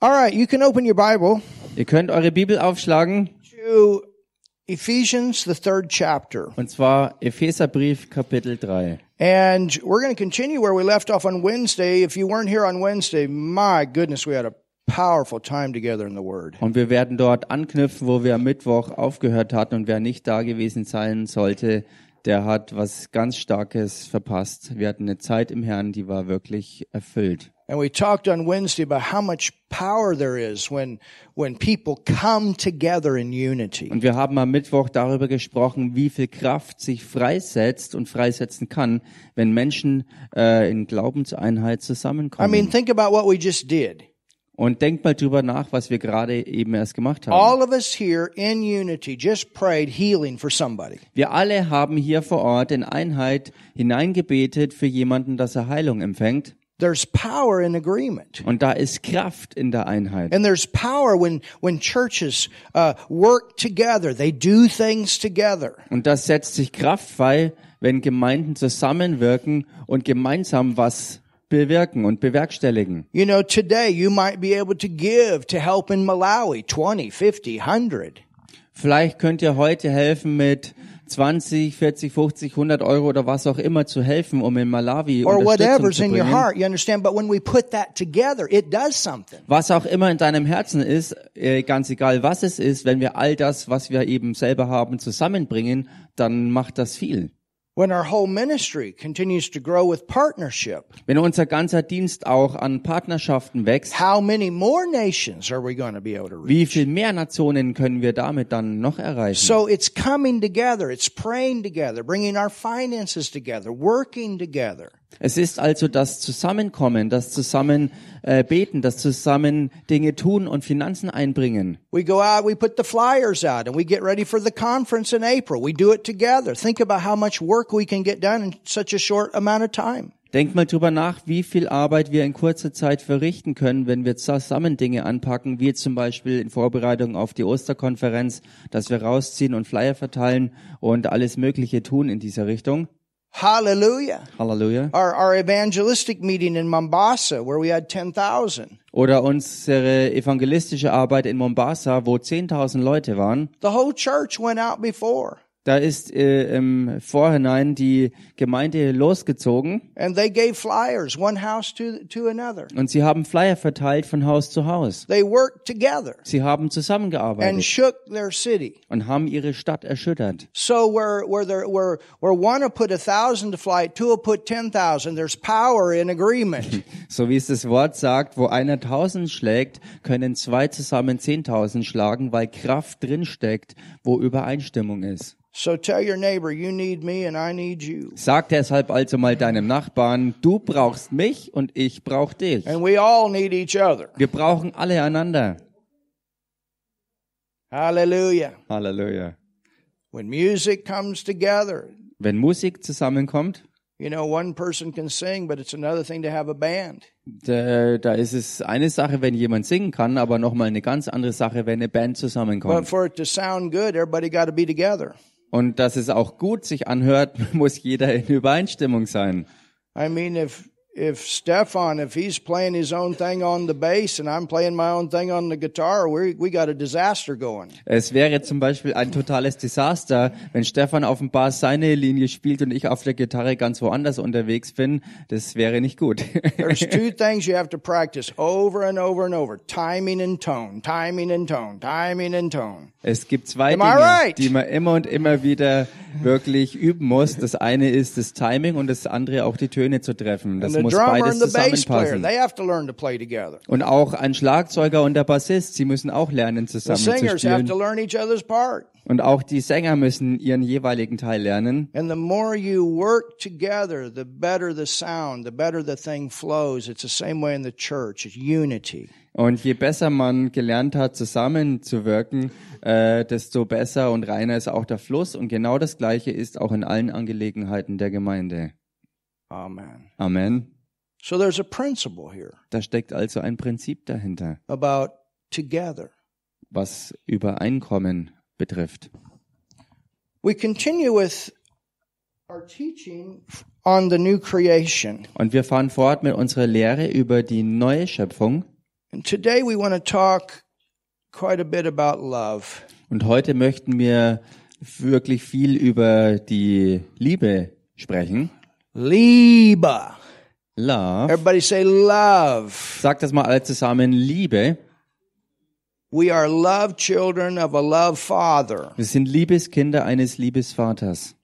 All right, you can open your Bible Ihr könnt eure Bibel aufschlagen, to Ephesians, the third chapter. und zwar Epheserbrief Kapitel 3. And we're going to continue where we left off on Wednesday. If you weren't here on Wednesday, my goodness, we had a powerful time together in the Word. Und wir werden dort anknüpfen, wo wir am Mittwoch aufgehört hatten. Und wer nicht da gewesen sein sollte, der hat was ganz Starkes verpasst. Wir hatten eine Zeit im Herrn, die war wirklich erfüllt. And we talked on Wednesday about how much power there is when, when people come together in unity. Und wir haben am Mittwoch darüber gesprochen, wie viel Kraft sich freisetzt und freisetzen kann, wenn Menschen äh, in Glaubenseinheit I zusammenkommen. mean, think about what we just did. und denkt mal drüber nach, was wir gerade eben erst gemacht haben. All of us here in unity just prayed healing for somebody. Wir alle haben hier vor Ort in Einheit hineingebetet für jemanden, dass er Heilung empfängt. There's power in agreement. Und da ist Kraft in der Einheit. And there's power when, when churches uh, work together. They do things together. Und das setzt sich Kraft frei, wenn Gemeinden zusammenwirken und gemeinsam was bewirken und bewerkstelligen. You know, today you might be able to give to help in Malawi 20, 50, 100. Vielleicht könnt ihr heute helfen mit 20, 40, 50, 100 Euro oder was auch immer zu helfen, um in Malawi or Unterstützung whatever's zu in your bringen. heart. You understand? But when we put that together, it does something. Was auch immer in deinem Herzen ist, äh, ganz egal was es ist, wenn wir all das, was wir eben selber haben, zusammenbringen, dann macht das viel. When our whole ministry continues to grow with partnership, Wenn unser ganzer Dienst auch an Partnerschaften wächst, how many more nations are we going to be able to reach? wie viel mehr Nationen können wir damit dann noch erreichen? So it's coming together. It's praying together, bringing our finances together, working together. Es ist also das Zusammenkommen, das Zusammen äh, beten, das Zusammen Dinge tun und Finanzen einbringen. We go out, we put the flyers out, and we get ready for the conference in April. We do it together. Think about how much work we can get done in such a short amount of time. Denkt mal drüber nach, wie viel Arbeit wir in kurzer Zeit verrichten können, wenn wir zusammen Dinge anpacken, wie zum Beispiel in Vorbereitung auf die Osterkonferenz, dass wir rausziehen und Flyer verteilen und alles Mögliche tun in dieser Richtung. Hallelujah. Halleluja. Our, our evangelistic meeting in Mombasa, where we had 10,000. Oder unsere evangelistische Arbeit in Mombasa, wo 10.000 Leute waren. The whole church went out before. Da ist äh, im Vorhinein die Gemeinde losgezogen And they gave flyers, one house to, to another. und sie haben Flyer verteilt von Haus zu Haus. They worked together Sie haben and zusammengearbeitet shook their city. und haben ihre Stadt erschüttert. So where, where there, where, where one will put a thousand to flight, two will put 10,000, there's power in agreement. So wie es das Wort sagt, wo einer tausend schlägt, können zwei zusammen zehntausend schlagen, weil Kraft drinsteckt, wo Übereinstimmung ist. So tell your neighbor, you need me and I need you. Sag deshalb also mal deinem Nachbarn, du brauchst mich und ich brauch dich. And we all need each other. Wir brauchen alle einander. Hallelujah. Halleluja. When music comes together, Wenn Musik zusammenkommt, you know, one person can sing, but it's another thing to have a band. da, da ist es eine Sache, wenn jemand singen kann, aber nochmal eine ganz andere Sache, wenn eine Band But zusammenkommt. for it to sound good, everybody got to be together. Und dass es auch gut sich anhört, muss jeder in Übereinstimmung sein. I mean, if if Stefan, if he's playing his own thing on the bass and I'm playing my own thing on the guitar, we we got a disaster going. Es wäre zum Beispiel ein totales Desaster, wenn Stefan auf dem Bass seine Linie spielt und ich auf der Gitarre ganz woanders unterwegs bin. Das wäre nicht gut. There's two things you have to practice over and over and over: timing and tone, timing and tone, timing and tone. Es gibt zwei Am Dinge, right? die man immer und immer wieder wirklich üben muss. Das eine ist das Timing und das andere auch die Töne zu treffen. Das muss drummer beides and the bass player, zusammenpassen. they have to learn to play together. Und auch ein Schlagzeuger und der Bassist, sie müssen auch lernen zusammen zu singers have to spielen. learn each other's part. Und auch die Sänger müssen ihren jeweiligen Teil lernen. And the more you work together, the better the sound, the better the thing flows. It's the same way in the church. It's unity. Und je besser man gelernt hat, zusammenzuwirken, äh, desto besser und reiner ist auch der Fluss. Und genau das Gleiche ist auch in allen Angelegenheiten der Gemeinde. Amen. Amen. So there's a principle here Da steckt also ein Prinzip dahinter, about together. was Übereinkommen betrifft. We continue with our teaching on the new creation. Und wir fahren fort mit unserer Lehre über die neue Schöpfung. And today we want to talk quite a bit about love. Und heute möchten wir wirklich viel über die Liebe sprechen. Liebe. Love. Everybody say love. Sag das mal alle zusammen. Liebe. We are love children of a love father. Wir sind Liebeskinder eines Liebesvaters.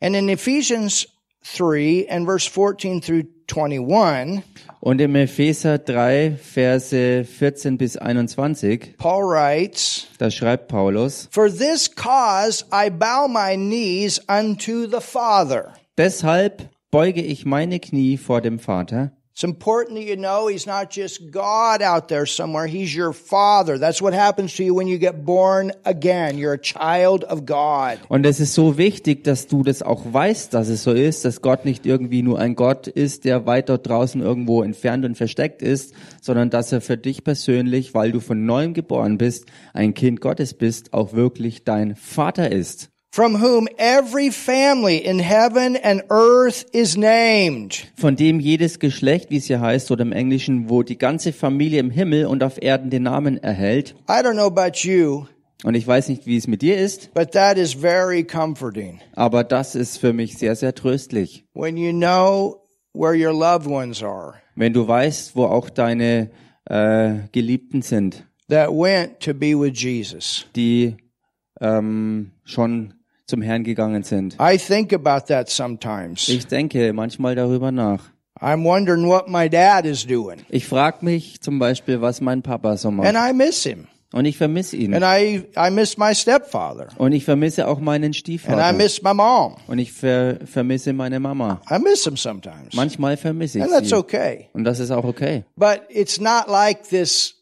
And in Ephesians 3 and verse 14 through 21, Und im Epheser 3, Verse 14 bis 21, Paul writes, da schreibt Paulus, For this cause I bow my knees unto the Father. Deshalb beuge ich meine Knie vor dem Vater. It's important that you know he's not just God out there somewhere. He's your father. That's what happens to you when you get born again. You're a child of God. Und es ist so wichtig, dass du das auch weißt, dass es so ist, dass Gott nicht irgendwie nur ein Gott ist, der weit dort draußen irgendwo entfernt und versteckt ist, sondern dass er für dich persönlich, weil du von neuem geboren bist, ein Kind Gottes bist, auch wirklich dein Vater ist. From whom every family in heaven and earth is named. Von dem jedes Geschlecht, wie es hier heißt, oder im Englischen, wo die ganze Familie im Himmel und auf Erden den Namen erhält. I don't know about you, Und ich weiß nicht, wie es mit dir ist, but that is very comforting. aber das ist für mich sehr, sehr tröstlich. When you know where your loved ones are Wenn du weißt, wo auch deine äh, Geliebten sind, that went to be with Jesus. die ähm, schon zum Herrn gegangen sind. I think about that sometimes. Ich denke manchmal darüber nach. I'm wondering what my dad is doing. Ich frage mich zum Beispiel, was mein Papa so And macht. I miss him. Und ich vermisse ihn. And I, I miss my stepfather. Und ich vermisse auch meinen And I Stiefvater. miss my mom. Und ich ver vermisse meine Mama. I miss them sometimes. Manchmal vermisse ich And that's sie. okay. Und das ist auch okay. But it's not like this,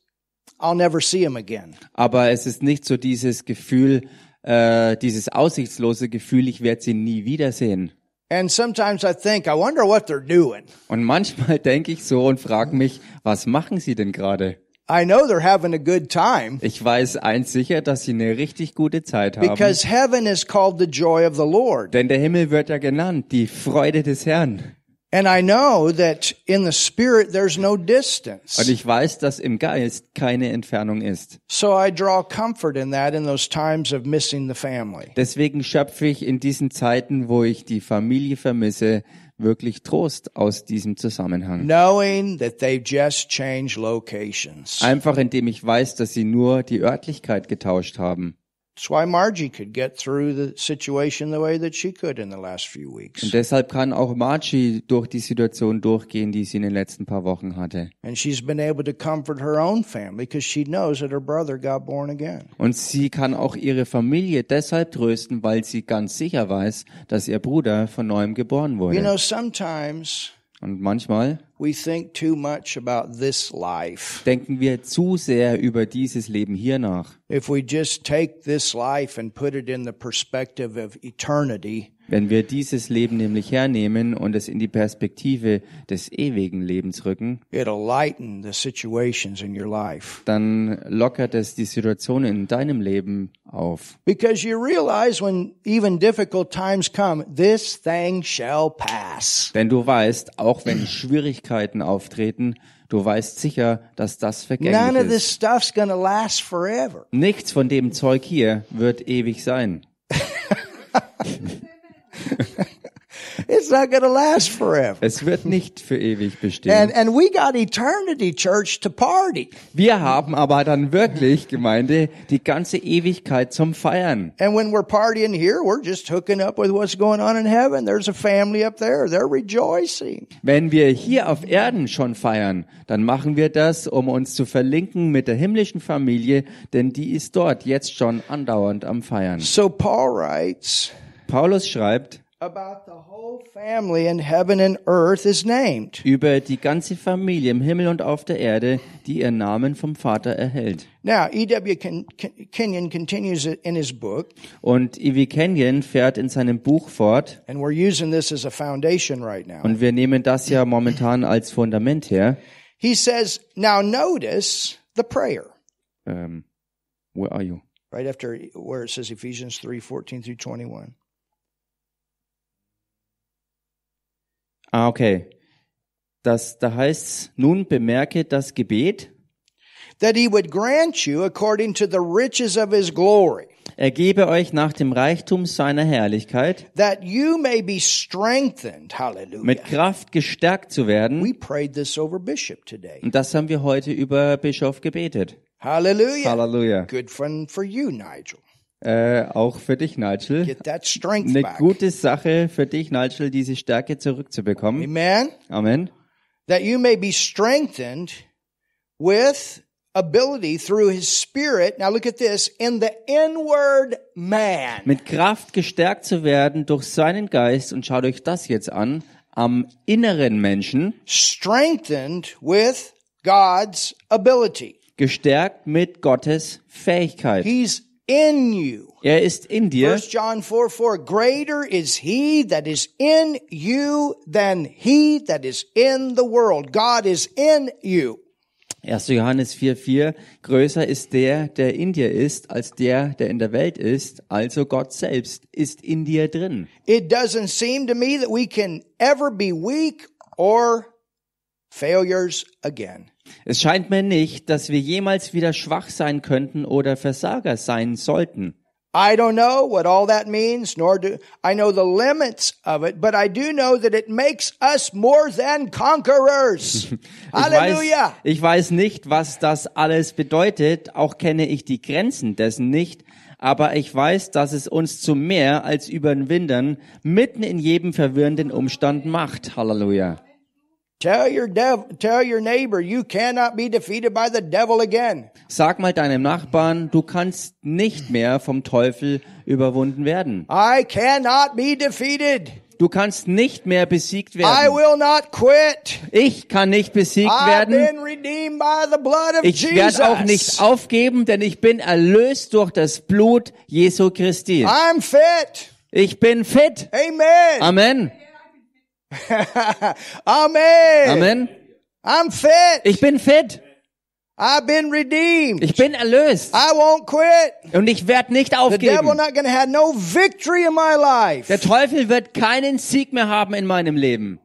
I'll never see him again. Aber es ist nicht so dieses Gefühl, äh, dieses aussichtslose Gefühl, ich werde sie nie wiedersehen. And sometimes I think, I wonder what they're doing. Und manchmal denke ich so und frage mich, was machen sie denn gerade? I know they're having a good time Ich weiß eins sicher, dass sie eine richtig gute Zeit haben. because heaven is called the joy of the Lord. Denn der Himmel wird ja genannt, die Freude des Herrn. And I know that in the spirit there's no distance. Und ich weiß, dass im Geist keine Entfernung ist. So I draw comfort in that in those times of missing the family. Deswegen schöpfe ich in diesen Zeiten, wo ich die Familie vermisse, wirklich Trost aus diesem Zusammenhang. Knowing that they've just changed locations. Einfach indem ich weiß, dass sie nur die Örtlichkeit getauscht haben. That's why Margie could get through the situation the way that she could in the last few weeks. Und deshalb kann auch Margie durch die Situation durchgehen, die sie in den letzten paar Wochen hatte. And she's been able to comfort her own family because she knows that her brother got born again. Und sie kann auch ihre Familie deshalb trösten, weil sie ganz sicher weiß, dass ihr Bruder von neuem geboren You wurde. know, sometimes Und manchmal we think too much about this life. denken wir zu sehr über dieses Leben hier nach. If we just take this life and put it in the perspective of eternity, Wenn wir dieses Leben nämlich hernehmen und es in die Perspektive des ewigen Lebens rücken, it'll lighten the situations in your life. dann lockert es die Situation in deinem Leben auf. Because you realize when even difficult times come, this thing shall pass. Denn du weißt, auch wenn Schwierigkeiten auftreten, du weißt sicher, dass das vergänglich ist. Nichts von dem Zeug hier wird ewig sein. It's not going to last forever. Es wird nicht für ewig And, bestehen. and we got eternity church to party. Wir haben aber dann wirklich, Gemeinde, die ganze Ewigkeit zum Feiern. And when we're partying here, we're just hooking up with what's going on in heaven. There's a family up there. They're rejoicing. Wenn wir hier auf Erden schon feiern, dann machen wir das, um uns zu verlinken mit der himmlischen Familie, denn die ist dort jetzt schon andauernd am Feiern. So Paul writes Paulus schreibt, about the whole family in heaven and earth is named. über die ganze Familie im Himmel und auf der Erde, die ihren Namen vom Vater erhält. Now, E.W. Ken- Ken- Kenyon continues in his book, Und Ivy Kenyon fährt in seinem Buch fort, and we're using this as a foundation right now. und wir nehmen das ja momentan als Fundament her. He says, now notice the prayer. Ähm, where are you? right after where it says Ephesians 3 14 through 21. Ah, okay. Das, da heißt nun bemerke das Gebet, that he would grant you according to the riches of his glory, er gebe euch nach dem Reichtum seiner Herrlichkeit that you may be strengthened. Hallelujah. mit Kraft gestärkt zu werden. We prayed this over Bishop today. Und das haben wir heute über Bischof gebetet. Hallelujah. Halleluja. Good fun for you, Nigel. Äh, auch für dich, Nigel. Eine back. gute Sache für dich, Nigel, diese Stärke zurückzubekommen. Amen. Amen. That you may be strengthened with ability through his spirit. Now look at this in the inward man. Mit Kraft gestärkt zu werden durch seinen Geist und schaut euch das jetzt an, am inneren Menschen, Strengthened with God's ability. gestärkt mit Gottes Fähigkeit. He's in you. Er ist in dir. 1 John 4 4, greater is he that is in you than he that is in the world. God is in you. 1. Johannes 4,4 Größer ist der, der in dir ist, als der, der in der Welt ist. Also Gott selbst ist in dir drin. It doesn't seem to me that we can ever be weak or failures again. Es scheint mir nicht, dass wir jemals wieder schwach sein könnten oder Versager sein sollten. I don't know what all that means, nor do I know the limits of it, but I do know that it makes us more than conquerors. Ich Hallelujah. weiß, ich weiß nicht, was das alles bedeutet, auch kenne ich die Grenzen dessen nicht, aber ich weiß, dass es uns zu mehr als Überwindern mitten in jedem verwirrenden Umstand macht. Halleluja. Tell your dev- tell your neighbor you cannot be defeated by the devil again. Sag mal deinem Nachbarn, du kannst nicht mehr vom Teufel überwunden werden. I cannot be defeated. Du kannst nicht mehr besiegt I werden. will not quit. Ich kann nicht besiegt I've werden. been redeemed by the blood of Ich werde auch nicht aufgeben, denn ich bin erlöst durch das Blut Jesu Christi. I'm fit. Ich bin fit. Amen. Amen. Amen. Amen. I'm fit. Ich bin fit. I've been redeemed. Ich bin erlöst. I won't quit. Und ich werde nicht The devil aufgeben. not to have no victory in my life. Der Teufel wird keinen Sieg mehr haben in meinem Leben.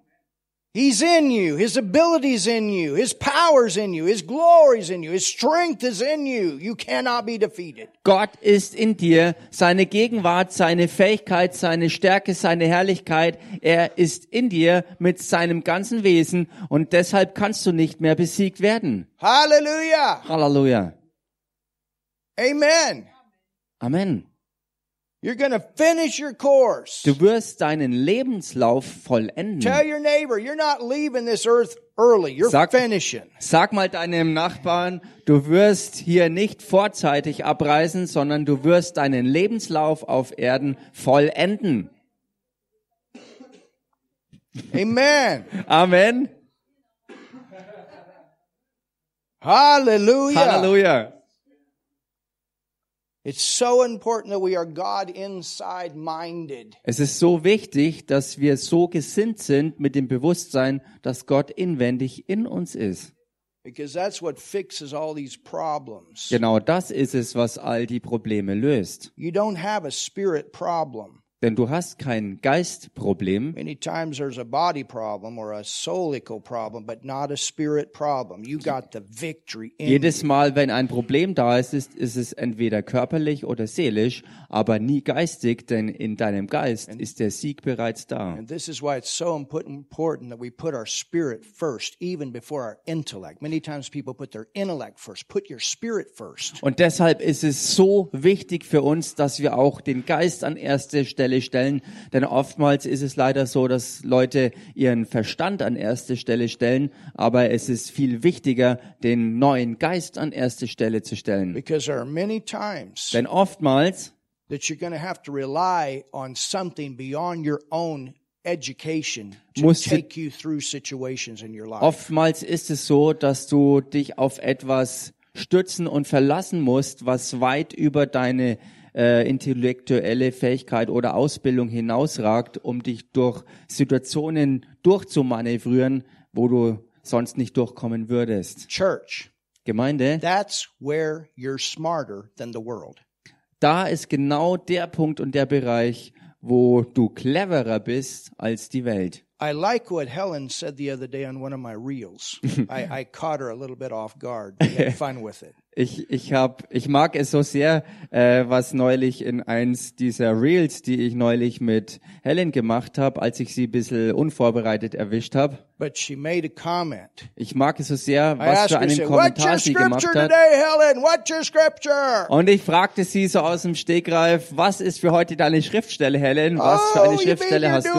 He's in you. His ability's in you. His power's in you. His glory's in you. His strength is in you. You cannot be defeated. Gott ist in dir, seine Gegenwart, seine Fähigkeit, seine Stärke, seine Herrlichkeit. Er ist in dir mit seinem ganzen Wesen und deshalb kannst du nicht mehr besiegt werden. Hallelujah. Halleluja. Amen. Amen. You're to finish your course. Du wirst deinen Lebenslauf vollenden. Tell your neighbor you're not leaving this earth early. You're Sag- finishing. Sag mal deinem Nachbarn, du wirst hier nicht vorzeitig abreisen, sondern du wirst deinen Lebenslauf auf Erden vollenden. Amen. Amen. Hallelujah. Halleluja. It's so important that we are God inside minded. Es ist so wichtig, dass wir so gesinnt sind mit dem Bewusstsein, dass Gott inwendig in uns ist. Because that's what fixes all these problems. Genau das ist es, was all die Probleme löst. You don't have a spirit problem. Denn du hast kein Geistproblem. Many times there's a body problem or a soulical problem, but not a spirit problem. You got the victory in Jedes. Mal, wenn ein Problem da ist, ist, ist es entweder körperlich oder seelisch, aber nie geistig, denn in deinem Geist ist der Sieg bereits da. And this is why it's so impo- important that we put our spirit first, even before our intellect. Many times people put their intellect first. Put your spirit first. Und deshalb ist es so wichtig für uns, dass wir auch den Geist an erste Stelle stellen, denn oftmals ist es leider so, dass Leute ihren Verstand an erste Stelle stellen, aber es ist viel wichtiger, den neuen Geist an erste Stelle zu stellen. Because there are many times Denn oftmals that you're going to have to rely on something beyond your own education to Musst du- take you through situations in your life. Oftmals ist es so, dass du dich auf etwas stützen und verlassen musst, was weit über deine äh, intellektuelle Fähigkeit oder Ausbildung hinausragt, um dich durch Situationen durchzumanövrieren, wo du sonst nicht durchkommen würdest. Church, Gemeinde, that's where you're smarter than the world. da ist genau der Punkt und der Bereich, wo du cleverer bist als die Welt. I like what Helen said the other day on one of my reels. I, I caught her a little bit off guard. We had fun with it. Ich, ich, hab, ich mag es so sehr, äh, was neulich in eins dieser Reels, die ich neulich mit Helen gemacht habe, als ich sie ein bisschen unvorbereitet erwischt habe. But she made a comment. Ich mag es so sehr, was für einen Kommentar sie gemacht hat. today? Und ich fragte sie so aus dem Stegreif, was ist für heute deine Schriftstelle, Helen? Was für eine oh, Schriftstelle hast du?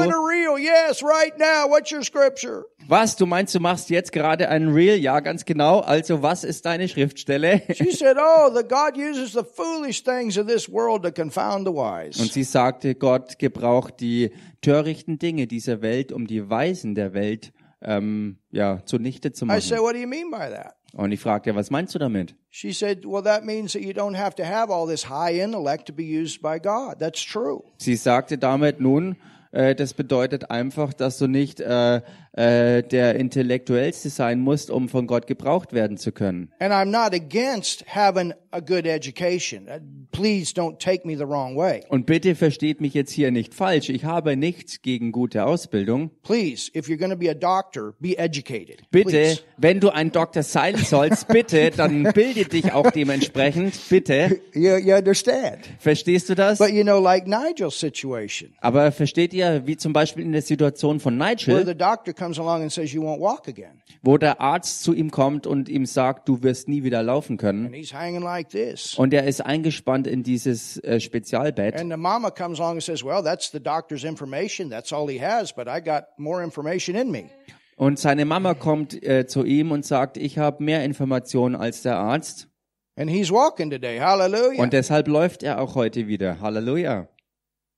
Yes, right now. What's your scripture? Was, du meinst, du machst jetzt gerade ein Reel? Ja, ganz genau. Also, was ist deine Schriftstelle? She said, Oh, the God uses the foolish things of this world to confound the wise. Und sie sagte, Gott gebraucht die törichten Dinge dieser Welt, um die Weisen der Welt ähm, ja zunichte zu I said, machen. What do you mean by that? Und ich fragte, was meinst du damit? She said, Well, that means that you don't have to have all this high intellect to be used by God. That's true. Sie sagte damit nun, äh, das bedeutet einfach, dass du nicht äh, äh, der Intellektuellste sein musst, um von Gott gebraucht werden zu können. And I'm not against having a good education. Uh, Please don't take me the wrong way. Und bitte versteht mich jetzt hier nicht falsch. Ich habe nichts gegen gute Ausbildung. Please, if you're going to be a doctor, be educated. Bitte, Please. wenn du ein Doktor sein sollst, bitte, dann bilde dich auch dementsprechend. Bitte. You, you understand? Verstehst du das? But you know, like Nigel's situation, Aber versteht ihr, wie zum Beispiel in der Situation von where Nigel, the doctor comes along and says you won't walk again. wo der Arzt zu ihm kommt und ihm sagt, du wirst nie wieder laufen können. And he's hanging like this. Und er ist eingespannt in dieses äh, Spezialbett. And the mama comes along and says, well, that's the doctor's information. That's all he has, but I got more information in me. Und seine Mama kommt äh, zu ihm und sagt, ich habe mehr Informationen als der Arzt. And he's walking today. Hallelujah. Und deshalb läuft er auch heute wieder. Halleluja.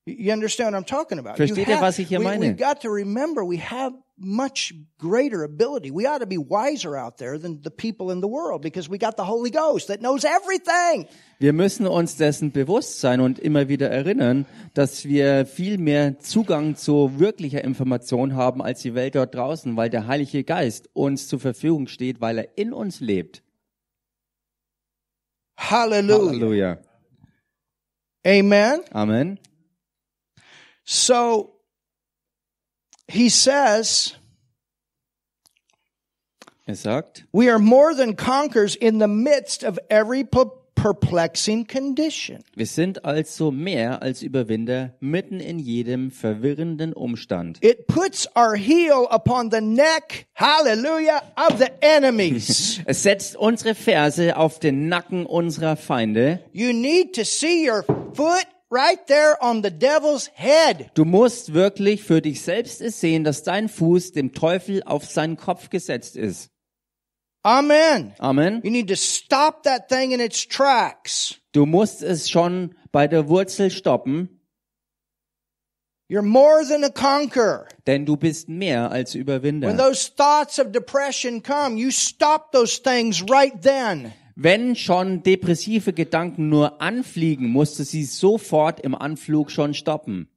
You understand what I'm talking about? Versteht ihr, was ich hier we, meine? We've got to remember we have much greater ability. We ought to be wiser out there than the people in the world because we got the Holy Ghost that knows everything. Wir müssen uns dessen bewusst sein und immer wieder erinnern, dass wir viel mehr Zugang zu wirklicher Information haben als die Welt dort draußen, weil der Heilige Geist uns zur Verfügung steht, weil er in uns lebt. Hallelujah. Halleluja. Amen. Amen. So he says, Er sagt, we are more than conquerors in the midst of every per- perplexing condition. wir sind also mehr als Überwinder mitten in jedem verwirrenden Umstand. It puts our heel upon the neck, hallelujah, of the enemies. Es setzt unsere Ferse auf den Nacken unserer Feinde. you need to see your foot right there on the devil's head. Du musst wirklich für dich selbst es sehen, dass dein Fuß dem Teufel auf seinen Kopf gesetzt ist. Amen. Amen. You need to stop that thing in its tracks. Du musst es schon bei der Wurzel stoppen, You're more than a conqueror. denn du bist mehr als When Überwinder. those thoughts of depression come, you stop those things right then. Wenn schon depressive Gedanken nur anfliegen, musst du sie sofort im Anflug schon stoppen.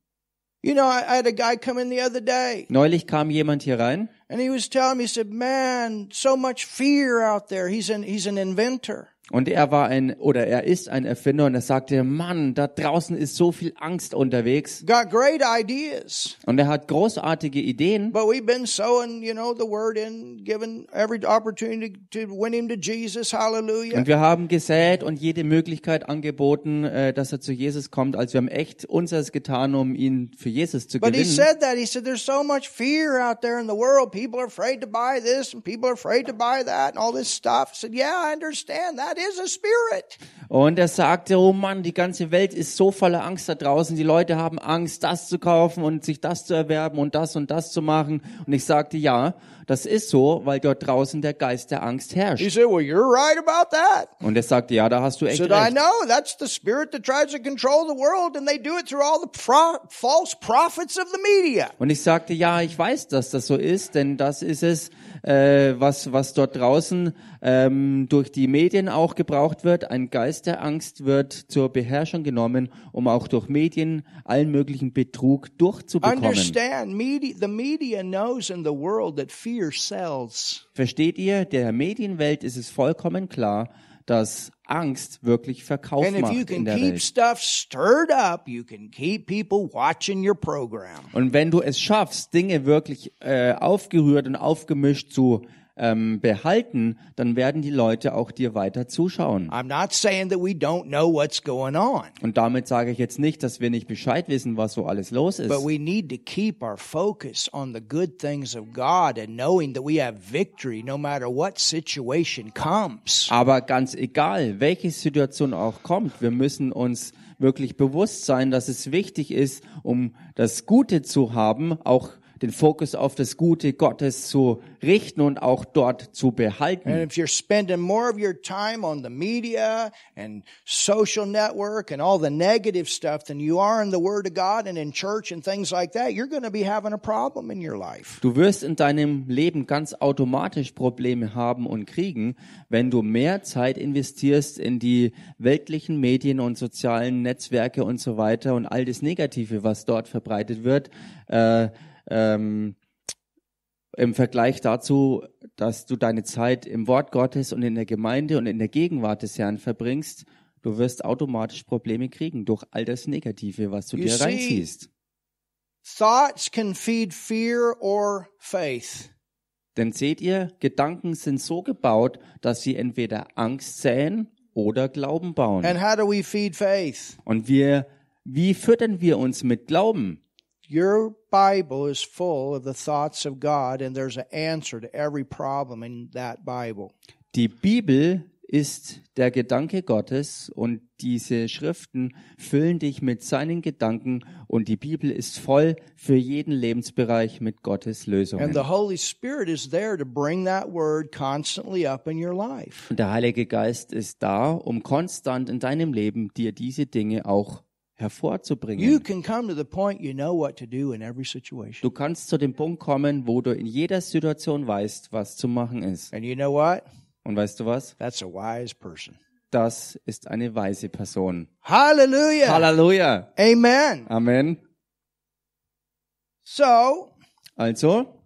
You know, I, I had a guy come in the other day Neulich kam jemand hier rein and he was telling me, he said, man, so much fear out there. He's an, he's an inventor. Und er war ein oder er ist ein Erfinder und er sagte, Mann, da draußen ist so viel Angst unterwegs Got great ideas. und er hat großartige Ideen. But we've been sowing, you know, the word in, giving every opportunity to win him to Jesus. Hallelujah. Und wir haben gesät und jede Möglichkeit angeboten, äh, dass er zu Jesus kommt. Also wir haben echt unseres getan, um ihn für Jesus zu But he gewinnen. said that. He said, there's so much fear out there in the world. People are afraid to buy this and people are afraid to buy that and all this stuff. I said, yeah, I understand. That is a spirit. Und er sagte, oh Mann, die ganze Welt ist so voller Angst da draußen. Die Leute haben Angst, das zu kaufen und sich das zu erwerben und das und das zu machen. Und ich sagte, ja, das ist so, weil dort draußen der Geist der Angst He herrscht. said, well, you're right about that. Und er sagte, ja, da hast du echt said, I recht. know. That's the spirit that tries to control the world and they do it through all the pro- false prophets of the media. Und ich sagte, ja, ich weiß, dass das so ist, denn das ist es, äh, was, was dort draußen ähm, durch die Medien auch gebraucht wird. Ein Geist der Angst wird zur Beherrschung genommen, um auch durch Medien allen möglichen Betrug durchzubekommen. Understand, media, the media knows in the world that fear sells. Versteht ihr, der Medienwelt ist es vollkommen klar, dass Angst wirklich Verkauf And if you in can der keep Welt. stuff stirred up, you can keep people watching your program. Und wenn du es schaffst, Dinge wirklich äh, aufgerührt und aufgemischt zu ähm, behalten, dann werden die Leute auch dir weiter zuschauen. I'm not saying that we don't know what's going on, Und damit sage ich jetzt nicht, dass wir nicht Bescheid wissen, was so alles los ist. but we need to keep our focus on the good things of God and knowing that we have victory no matter what situation comes. Aber ganz egal, welche Situation auch kommt, wir müssen uns wirklich bewusst sein, dass es wichtig ist, um das Gute zu haben, auch den Fokus auf das Gute Gottes zu richten und auch dort zu And behalten. if you're spending more of your time on the media and social network and all the negative stuff than you are in the Word of God and in church and things like that, you're going to be having a problem in your life. Du wirst in deinem Leben ganz automatisch Probleme haben und kriegen, wenn du mehr Zeit investierst in die weltlichen Medien und sozialen Netzwerke und so weiter und all das Negative, was dort verbreitet wird. Äh, ähm, im Vergleich dazu, dass du deine Zeit im Wort Gottes und in der Gemeinde und in der Gegenwart des Herrn verbringst, du wirst automatisch Probleme kriegen durch all das Negative, was du You dir reinziehst. Thoughts can feed fear or faith. Denn seht ihr, Gedanken sind so gebaut, dass sie entweder Angst säen oder Glauben bauen. And how do we feed faith? Und wir, wie füttern wir uns mit Glauben? Your Bible is full of the thoughts of God, and there's an answer to every problem in that Bible. Die Bibel ist der Gedanke Gottes und diese Schriften füllen dich mit seinen Gedanken und die Bibel ist voll für jeden Lebensbereich mit Gottes And Lösungen. the Holy Spirit is there to bring that word constantly up in your life. Und der Heilige Geist ist da, um konstant in deinem Leben dir diese Dinge auch You hervorzubringen. can come to the point you know what to do in every situation. Du kannst zu dem Punkt kommen, wo du in jeder Situation weißt, was zu machen ist. And you know what? Und weißt du was? That's a wise person. Das ist eine weise Person. Hallelujah. Halleluja. Amen. Amen. So, Also,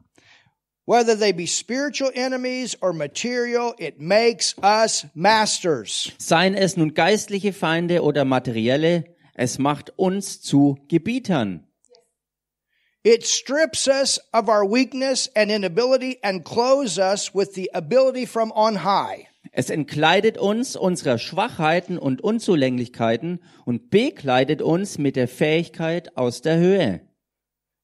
whether they be spiritual enemies or material, it makes us masters. seien es nun geistliche Feinde oder materielle, es macht uns zu Gebietern. It strips us of our weakness and inability and clothes us with the ability from on high. Es entkleidet uns unserer Schwachheiten und Unzulänglichkeiten und bekleidet uns mit der Fähigkeit aus der Höhe.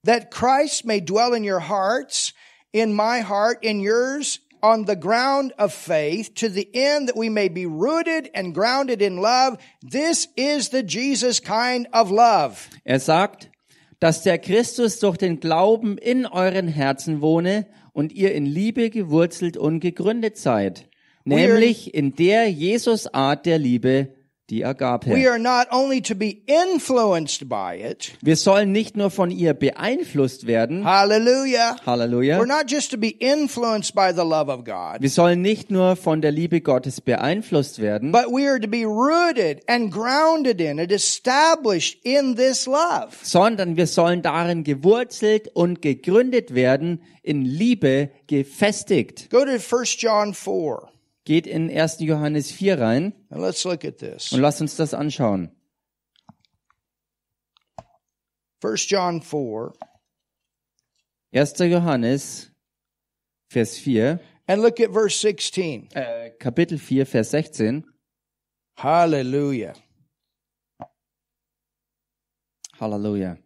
that Christ may dwell in your hearts, in my heart, in yours, on the ground of faith, to the end that we may be rooted and grounded in love. This is the Jesus kind of love. Er sagt, dass der Christus durch den Glauben in euren Herzen wohne und ihr in Liebe gewurzelt und gegründet seid, nämlich in der Jesus-Art der Liebe, die We Agape. are not only to be influenced by it. Wir sollen nicht nur von ihr beeinflusst werden, Hallelujah. Halleluja, We're not just to be influenced by the love of God, wir sollen nicht nur von der Liebe Gottes beeinflusst werden, but we are to be rooted and grounded in it, established in this love. sondern wir sollen darin gewurzelt und gegründet werden, in Liebe gefestigt. Go to 1 John 4 Geht in 1. Johannes 4 rein and let's look at this. und lasst uns das anschauen. 1 John 4 1. Johannes, Vers 4, and look at verse 16. äh, Kapitel 4, Vers 16. Hallelujah. Halleluja.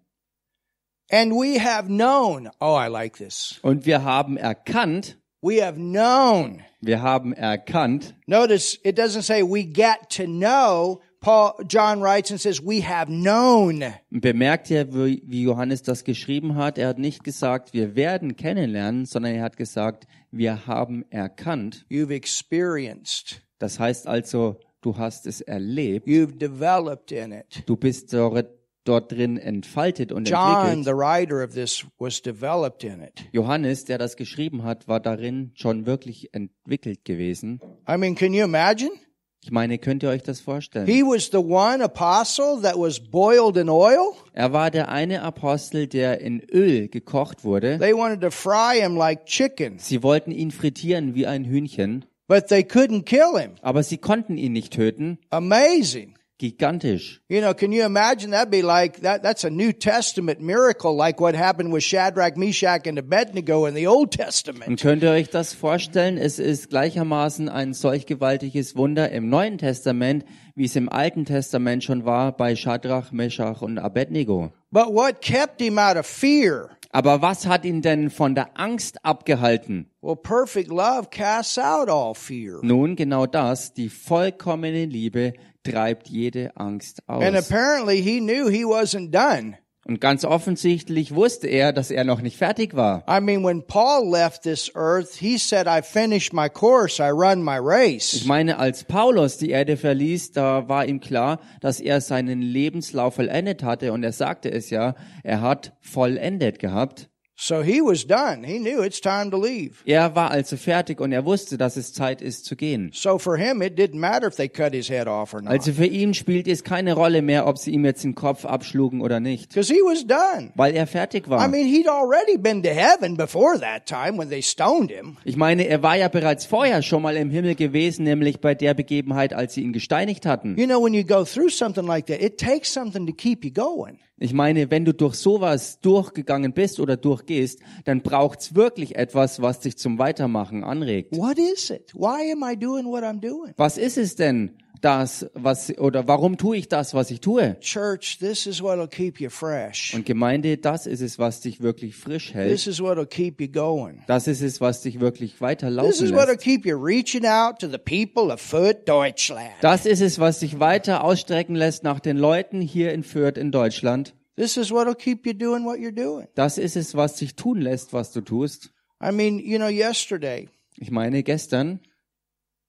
And we have known. Oh, I like this. Und wir haben erkannt, We have known. wir haben erkannt, Notice it doesn't say we get to know. Paul, John writes and says we have known. bemerkt ihr, wie Johannes das geschrieben hat? Er hat nicht gesagt, wir werden kennenlernen, sondern er hat gesagt, wir haben erkannt. You've experienced. Das heißt also, du hast es erlebt, You've developed in it. du bist dort, dort drin entfaltet und John, entwickelt. the writer of this, was developed in it. Johannes, der das geschrieben hat, war darin schon wirklich entwickelt gewesen. I mean, can you imagine? Ich meine, könnt ihr euch das vorstellen? He was the one apostle that was boiled in oil. Er war der eine Apostel, der in Öl gekocht wurde. They wanted to fry him like chicken. Sie wollten ihn frittieren wie ein Hühnchen. but they couldn't kill him. Aber sie konnten ihn nicht töten. Amazing. Gigantisch. You know, can you imagine that'd be like that that's a New Testament miracle like what happened with Shadrach, Meshach and Abednego in the Old Testament. Und könnt ihr euch das vorstellen? Es ist gleichermaßen ein solch gewaltiges Wunder im Neuen Testament, wie es im Alten Testament schon war bei Shadrach, Meshach und Abednego. But what kept him out of fear? Aber was hat ihn denn von der Angst abgehalten? Well, perfect love casts out all fear. Nun genau das, die vollkommene Liebe treibt jede Angst And aus. apparently he knew he wasn't done. Und ganz offensichtlich wusste er, dass er noch nicht fertig war. I mean, when Paul left this earth, he said, I finished my course, I run my Ich race. meine, als Paulus die Erde verließ, da war ihm klar, dass er seinen Lebenslauf vollendet hatte und er sagte es ja, er hat vollendet gehabt. So he was done. He knew it's time to leave. Er war also fertig und er wusste, dass es Zeit ist zu gehen. So for him, it didn't matter if they cut his head off or not. Also für ihn spielt es keine Rolle mehr, ob sie ihm jetzt den Kopf abschlugen oder nicht, Because he was done. weil er fertig I war. mean, he'd already been to heaven before that time when they stoned him. Ich meine, er war ja bereits vorher schon mal im Himmel gewesen, nämlich bei der Begebenheit, als sie ihn gesteinigt hatten. You know, when you go through something like that, it takes something to keep you going. Ich meine, wenn du durch sowas durchgegangen bist oder durchgehst, dann braucht's wirklich etwas, was dich zum Weitermachen anregt. What is it? Why am I doing what I'm doing? Was ist es denn, das, was, oder warum tue ich das, was ich tue? Church, this is what'll keep you fresh. Und Gemeinde, das ist es, was dich wirklich frisch hält. This is what'll keep you going. Das ist es, was dich wirklich This weiterlaufen is what'll lässt. keep you reaching out to the people of Fürth, Deutschland. Das ist es, was dich weiter ausstrecken lässt nach den Leuten hier in Fürth in Deutschland. This is what'll keep you doing what you're doing. Das ist es, was dich tun lässt, was du tust. I mean, you know, yesterday Ich meine, gestern,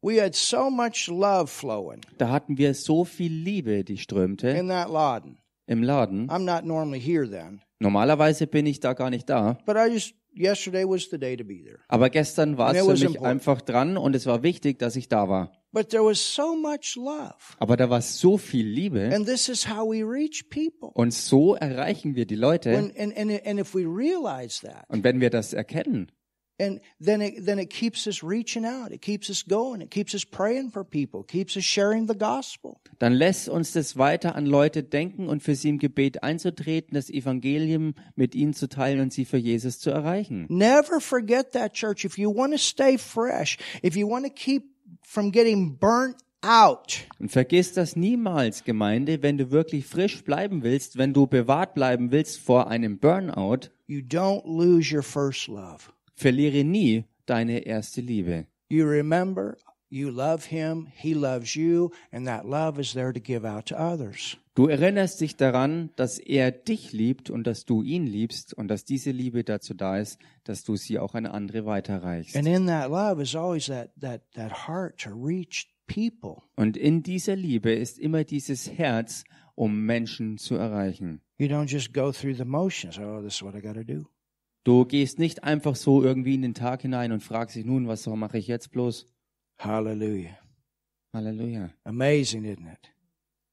we had so much love flowing da hatten wir so viel Liebe, die strömte in that Laden. im Laden. I'm not normally here then, Normalerweise bin ich da gar nicht da. but I just yesterday was the day to be there. Aber gestern war And es it für was mich important. einfach dran und es war wichtig, dass ich da war. But there was so much love. Aber da war so viel Liebe And this is how we reach people. und so erreichen wir die Leute. When, and, and, and if we realize that, Und wenn wir das erkennen, and then it, then it keeps us reaching out. It keeps us going. It keeps us praying for people. Keeps us sharing the gospel. dann lässt uns das weiter an Leute denken und für sie im Gebet einzutreten, das Evangelium mit ihnen zu teilen und sie für Jesus zu erreichen. Never forget that, church. If you want to stay fresh, if you want to keep from getting burnt out, Und vergiss das niemals, Gemeinde, wenn du wirklich frisch bleiben willst, wenn du bewahrt bleiben willst vor einem Burnout, you don't lose your first love. Verliere nie deine erste Liebe. You remember you love him, he loves you, and that love is there to give out to others. Du erinnerst dich daran, dass er dich liebt und dass du ihn liebst und dass diese Liebe dazu da ist, dass du sie auch an andere weiterreichst. And in that love is always that, that, that heart to reach people. Und in dieser Liebe ist immer dieses Herz, um Menschen zu erreichen. You don't just go through the motions. Oh, this is what I got to do. Du gehst nicht einfach so irgendwie in den Tag hinein und fragst dich nun, was mache ich jetzt bloß? Hallelujah. Halleluja. Amazing, isn't it?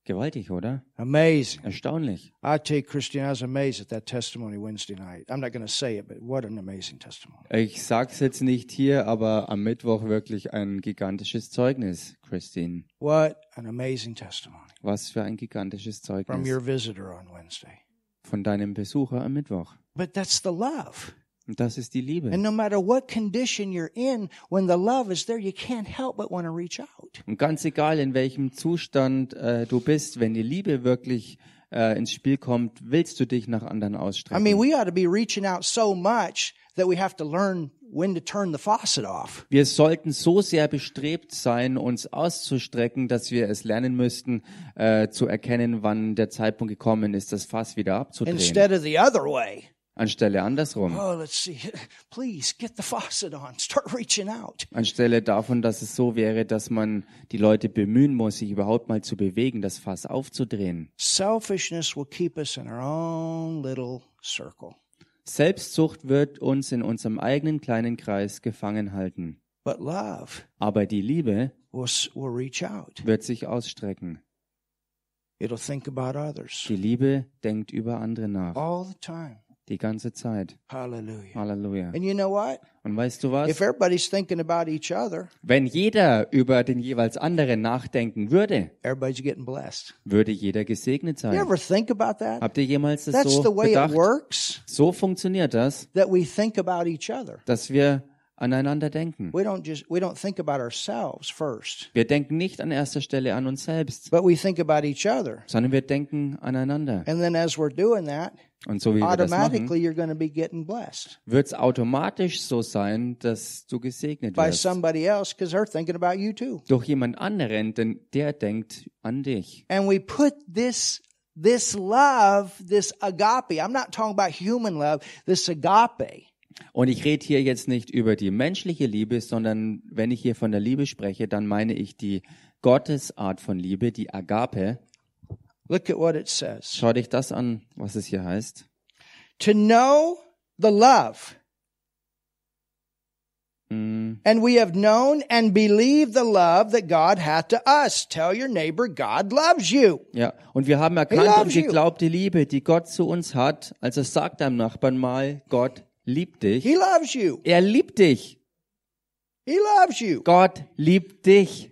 Gewaltig, oder? Amazing. Erstaunlich. I tell you, Christian, I was amazed at that testimony Wednesday night. I'm not going to say it, but what an amazing testimony. Ich sag's jetzt nicht hier, aber am Mittwoch wirklich ein gigantisches Zeugnis, Christine. What an amazing testimony Was für ein gigantisches from Zeugnis your visitor on Wednesday. von deinem Besucher am Mittwoch. But that's the love. Und das ist die Liebe. And no matter what condition you're in, when the love is there, you can't help but want to reach out. Und ganz egal, in welchem Zustand äh, du bist, wenn die Liebe wirklich äh, ins Spiel kommt, willst du dich nach anderen I ausstrecken. mean, we ought to be reaching out so much that we have to learn when to turn the faucet off. wir sollten so sehr bestrebt sein, uns auszustrecken, dass wir es lernen müssten, äh, zu erkennen, wann der Zeitpunkt gekommen ist, das Fass wieder abzudrehen. Instead of the other way. Anstelle andersrum. Oh, let's see. Please get the faucet on. Start reaching out. Anstelle davon, dass es so wäre, dass man die Leute bemühen muss, sich überhaupt mal zu bewegen, das Fass aufzudrehen. Selfishness will keep us in our own little circle. Selbstsucht wird uns in unserem eigenen kleinen Kreis gefangen halten. But love Aber die Liebe will, s- will reach out. wird sich ausstrecken. It'll think about others Die Liebe denkt über andere nach. all the time. Die ganze Zeit. Hallelujah. Halleluja. And you know what? Und weißt du If was? everybody's thinking about each other, Wenn jeder über den jeweils anderen nachdenken würde, everybody's getting blessed. würde jeder gesegnet You sein. ever think about that? Habt ihr jemals das That's so the way it bedacht? works, So funktioniert das, that we think about each other. dass wir aneinander denken. We don't just we don't think about ourselves first, Wir denken nicht an erster Stelle an uns selbst, but we think about each other. sondern wir denken aneinander. And then as we're doing that, Und so wie wir das machen, automatically you're going to be getting blessed wird es automatisch so sein, dass du gesegnet by wirst. somebody else because they're thinking about you too. Durch jemand anderen, denn der denkt an dich. And we put this this love, this agape. I'm not talking about human love, this agape. Und ich rede hier jetzt nicht über die menschliche Liebe, sondern wenn ich hier von der Liebe spreche, dann meine ich die Gottesart von Liebe, die Agape. Look at what it says. Schau dich das an, was es hier heißt. To know the love. Mm, And we have known and believed the love that God hath to us. Tell your neighbor, God loves you. Ja, und wir haben erkannt und geglaubt die Liebe, die Gott zu uns hat. Also sag deinem Nachbarn mal, Gott liebt dich. He loves you. Er liebt dich. He loves you. Gott liebt dich.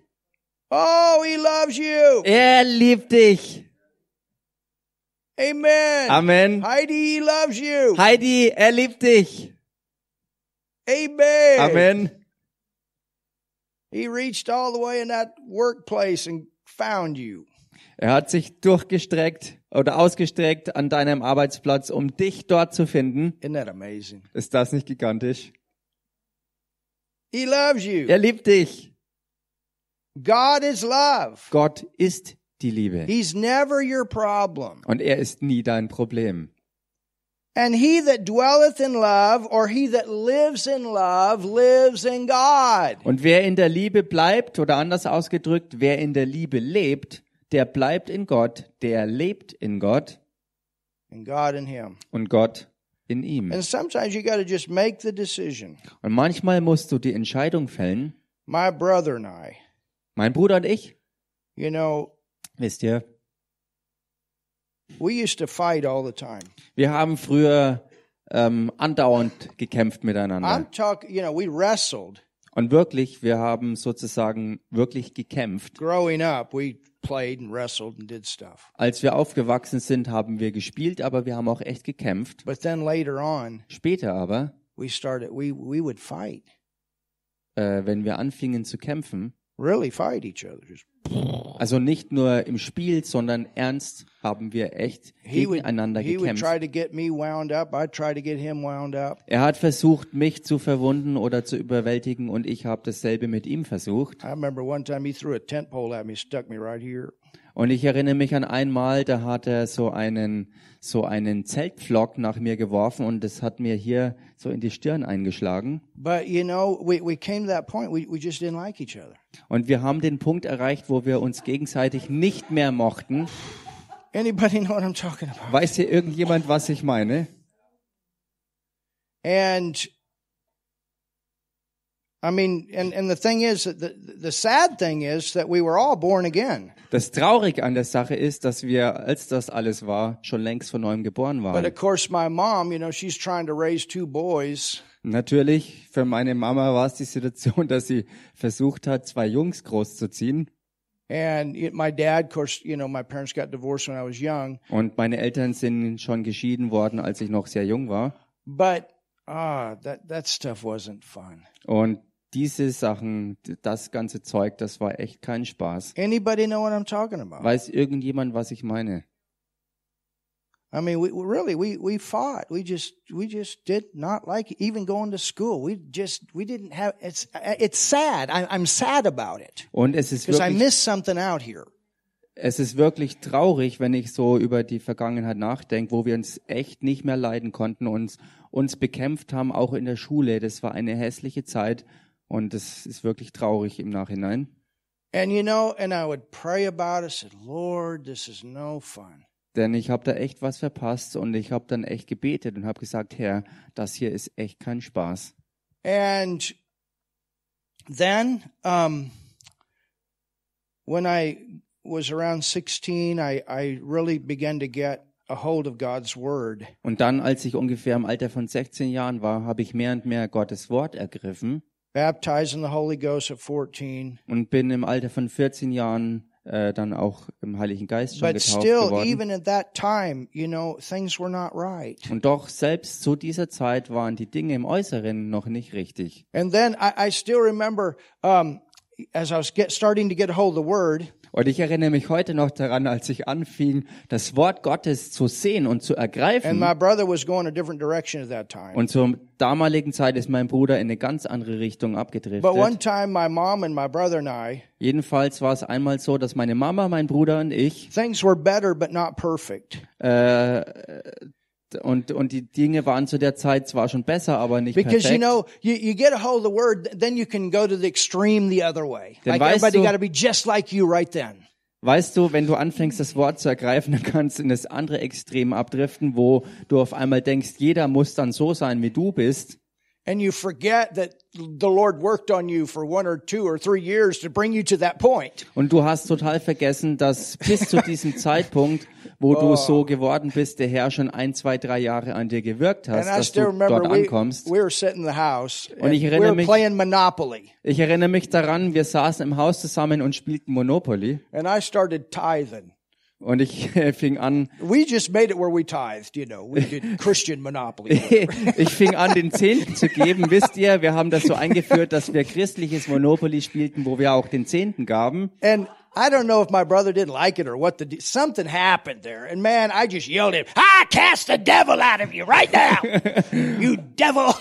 Oh, he loves you. Er liebt dich. Amen. Amen. Heidi, he loves you. Heidi, er liebt dich. Amen. Amen. He reached all the way in that workplace and found you. Er hat sich durchgestreckt oder ausgestreckt an deinem Arbeitsplatz, um dich dort zu finden. Isn't that amazing? Ist das nicht gigantisch? He loves you. Er liebt dich. God is love. Gott ist die Liebe. He's never your problem. Und er ist nie dein Problem. And he that dwelleth in love, or he that lives in love, lives in God. Und wer in der Liebe bleibt, oder anders ausgedrückt, wer in der Liebe lebt, der bleibt in Gott, der lebt in Gott And God in him. und Gott in ihm. And sometimes you got to just make the decision. Und manchmal musst du die Entscheidung fällen. My brother and I, Mein Bruder und ich, you know, wisst ihr, we used to fight all the time. wir haben früher ähm, andauernd gekämpft miteinander. I'm talking, you know, we wrestled. Und wirklich, wir haben sozusagen wirklich gekämpft. Growing up, we played and wrestled and did stuff. Als wir aufgewachsen sind, haben wir gespielt, aber wir haben auch echt gekämpft. But then later on, Später aber, we started, we, we would fight, äh, wenn wir anfingen zu kämpfen, really fight each other. Just, also nicht nur im Spiel, sondern ernst haben wir echt gegeneinander he would gekämpft. try to get me wound up. I'd try to get him wound up. Er hat versucht, mich zu verwunden oder zu überwältigen und ich habe dasselbe mit ihm versucht. I remember one time he threw a tent pole at me, stuck me right here. Und ich erinnere mich an einmal, da hat er so einen, so einen Zeltpflock nach mir geworfen und das hat mir hier so in die Stirn eingeschlagen. But you know, we, we came to that point, we, we just didn't like each other. Und wir haben den Punkt erreicht, wo wir uns gegenseitig nicht mehr mochten. Anybody know what I'm talking about? Weiß hier irgendjemand, was ich meine? And I mean, and, and the thing is, that the, the sad thing is that we were all born again. Das Traurige an der Sache ist, dass wir, als das alles war, schon längst von neuem geboren But waren. of course, my mom, you know, she's trying to raise two boys. Natürlich, für meine Mama war es die Situation, dass sie versucht hat, zwei Jungs großzuziehen. And it, my dad, of course, you know, my parents got divorced when I was young. Und meine Eltern sind schon geschieden worden, als ich noch sehr jung war. But ah, that that stuff wasn't fun. Und diese Sachen, das ganze Zeug, das war echt kein Spaß. Anybody know what I'm talking about? Weiß irgendjemand, was ich meine? I mean, we really we we fought. We just we just did not like it. even going to school. We just we didn't have. It's it's sad. I, I'm sad about it Und es ist because I wirklich, missed something out here. es ist wirklich traurig, wenn ich so über die Vergangenheit nachdenke, wo wir uns echt nicht mehr leiden konnten, uns uns bekämpft haben, auch in der Schule. Das war eine hässliche Zeit und es ist wirklich traurig im Nachhinein. And you know, and I would pray about it. Said, Lord, this is no fun. Denn ich habe da echt was verpasst und ich habe dann echt gebetet und habe gesagt, Herr, das hier ist echt kein Spaß. And then, um, when I was around 16, I, I really began to get a hold of God's word. Und dann, als ich ungefähr im Alter von 16 Jahren war, habe ich mehr und mehr Gottes Wort ergriffen Baptized in the Holy Ghost at 14. und bin im Alter von 14 Jahren äh, dann auch im Heiligen Geist schon But getauft still, geworden. even at that time, you know, things were not right. Und doch selbst zu dieser Zeit waren die Dinge im Äußeren noch nicht richtig. And then I, I still remember, um, as I was get, starting to get a hold of the word, Und ich erinnere mich heute noch daran, als ich anfing, das Wort Gottes zu sehen und zu and ergreifen. my brother was going a different direction at that time. Und zur damaligen Zeit ist mein Bruder in eine ganz andere Richtung But one abgedriftet. time, my mom and my brother and I, Jedenfalls war es einmal so, dass meine Mama, mein Bruder und ich things were better but not perfect. äh, und und die Dinge waren zu der Zeit zwar schon besser, aber nicht Because you perfekt. know, you, you get a hold of the word, then you can go to the extreme the other way. Then Like weißt everybody du- got to be just like you right then. Weißt du, wenn du anfängst, das Wort zu ergreifen, dann kannst du in das andere Extrem abdriften, wo du auf einmal denkst, jeder muss dann so sein, wie du bist. And you forget that the Lord worked on you for one or two or three years to bring you to that point. Und du hast total vergessen, dass bis zu diesem Zeitpunkt, wo du so geworden bist, der Herr schon ein, zwei, drei Jahre an dir gewirkt hast, I dass du remember dort we, ankommst. we were sitting in the house Und ich we erinnere were mich- playing Monopoly. Ich erinnere mich daran, wir saßen im Haus zusammen und spielten Monopoly. And I started tithing. Und ich äh, fing an, We just made it where we tithed, you know. We did Christian Monopoly. ich fing an, den Zehnten zu geben. Wisst ihr, wir haben das so eingeführt, dass wir christliches Monopoly spielten, wo wir auch den Zehnten gaben. And I don't know if my brother didn't like it or what the de- something happened there. And man, I just yelled at him, I cast the devil out of you right now. you devil.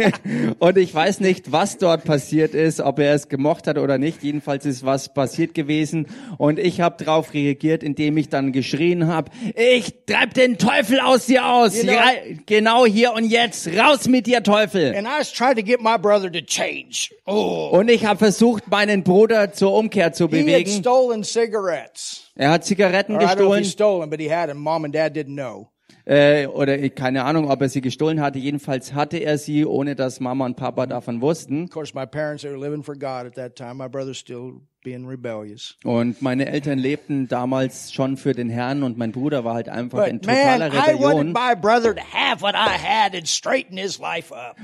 Und ich weiß nicht, was dort passiert ist, ob er es gemocht hat oder nicht. Jedenfalls ist was passiert gewesen. Und ich habe darauf reagiert, indem ich dann geschrien habe, ich treib den Teufel aus dir aus. You know- genau hier und jetzt. Raus mit dir, Teufel. and I was trying to get my brother to change. Oh. Und ich habe versucht, meinen Bruder zur Umkehr zu bewegen. Stolen cigarettes. Er hat Zigaretten Or I don't know if he gestohlen. stole them, but he had them. Mom and dad didn't know. Äh, oder ich- keine Ahnung, ob er sie gestohlen hatte. Jedenfalls hatte er sie, ohne dass Mama und Papa davon wussten. Of course, my parents, they were living for God at that time. My brother's still being rebellious. Und meine Eltern lebten damals schon für den Herrn und mein Bruder war halt einfach in But man, totaler Rebellion.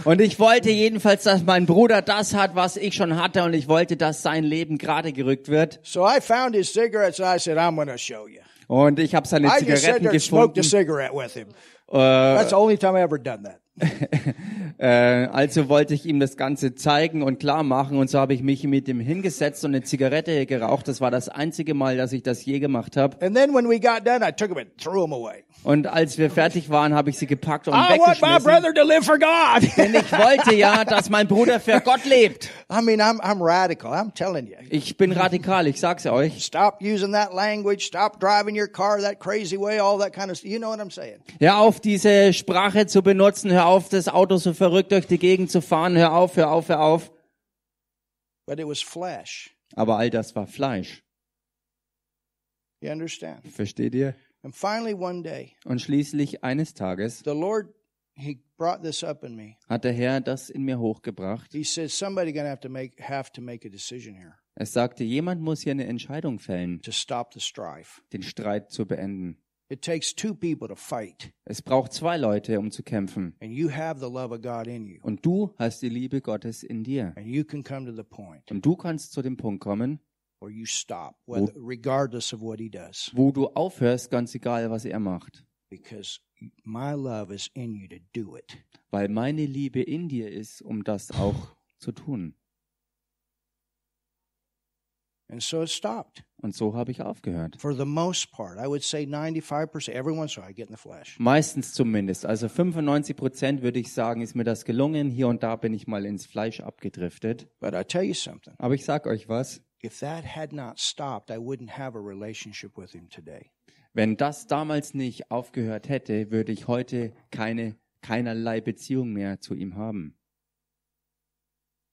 Und ich wollte jedenfalls, dass mein Bruder das hat, was ich schon hatte und ich wollte, dass sein Leben gerade gerückt wird. So I found his cigarettes and I said, I'm going to show you. Und ich habe seine I just Zigaretten smoked a gefunden. cigarette with him. Äh, That's the only time I ever done that. äh, also wollte ich ihm das Ganze zeigen und klar machen und so habe ich mich mit ihm hingesetzt und eine Zigarette geraucht. Das war das einzige Mal, dass ich das je gemacht habe. And then when we got done, I took them and threw them away. Und als wir fertig waren, habe ich sie gepackt und I want my weggeschmissen. brother to live for God. Denn ich wollte ja, dass mein Bruder für Gott lebt. I mean, I'm, I'm radical. I'm telling you. Ich bin radikal, ich sag's euch. Stop using that language. Stop driving your car that crazy way. All that kind of stuff. You know what I'm saying? Hör auf, diese Sprache zu benutzen. Hör auf, das Auto so verrückt durch die Gegend zu fahren. Hör auf, hör auf, hör auf. But it was flesh. Aber all das war Fleisch. You understand? Versteht ihr? And finally, one day, Und schließlich eines Tages the Lord, He brought this up in me. hat der Herr das in mir hochgebracht. He says, somebody gonna have to make, have to make a decision here Es sagte, jemand muss hier eine Entscheidung fällen, to stop the strife. den Streit zu beenden. It takes two people to fight, Es braucht zwei Leute, um zu kämpfen. and you have the love of God in you, Und du hast die Liebe Gottes in dir. and you can come to the point Und du kannst zu dem Punkt kommen, where you stop, whether, regardless of what He does, wo du aufhörst, ganz egal, was er macht. because my love is in you to do it. Weil meine Liebe in dir ist, um das auch zu tun. And so it stopped. Und so habe ich aufgehört. For the most part, I would say 95%. Every once in a while, I get in the flesh. Meistens zumindest. Also 95 Prozent würde ich sagen, ist mir das gelungen. Hier und da bin ich mal ins Fleisch abgedriftet. But I tell you something. Aber ich sag euch was. If that had not stopped, I wouldn't have a relationship with him today. Wenn das damals nicht aufgehört hätte, würde ich heute keine, keinerlei Beziehung mehr zu ihm haben.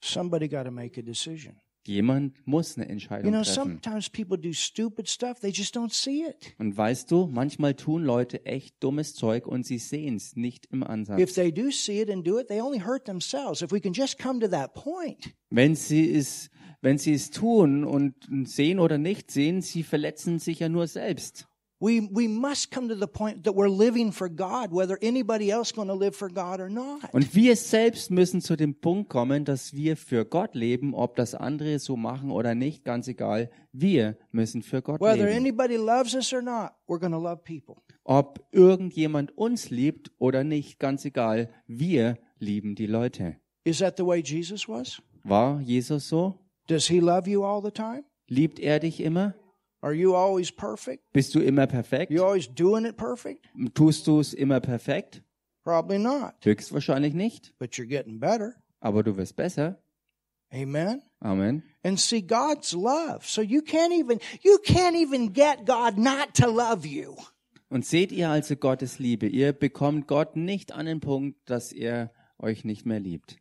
Somebody got to make a decision. Jemand muss eine You Entscheidung know, treffen. sometimes people do stupid stuff, they just don't see it. Und weißt du, manchmal tun Leute echt dummes Zeug und sie sehen es nicht im If Ansatz. they do see it and do it, they only hurt themselves. If we can just come to that point. Wenn sie es, wenn sie es tun und sehen oder nicht sehen, sie verletzen sich ja nur selbst. We, we must come to the point that we're living for God, whether anybody else going to live for God or not. Und wir selbst müssen zu dem Punkt kommen, dass wir für Gott leben, ob das andere so machen oder nicht, ganz egal. Wir müssen für Gott Whether leben. anybody loves us or not, we're going to love people. Ob irgendjemand uns liebt oder nicht, ganz egal. Wir lieben die Leute. Is that the way Jesus was? War Jesus so? Does he love you all the time? Liebt er dich immer? Are you always perfect? Bist du immer perfekt? You always doing it perfect? Tust du es immer perfekt? Probably not, but Höchstwahrscheinlich nicht. you're getting better. Aber du wirst besser. Amen. Amen. And see God's love. So you can't even you can't even get God not to love you. Und seht ihr also Gottes Liebe. Ihr bekommt Gott nicht an den Punkt, dass er euch nicht mehr liebt.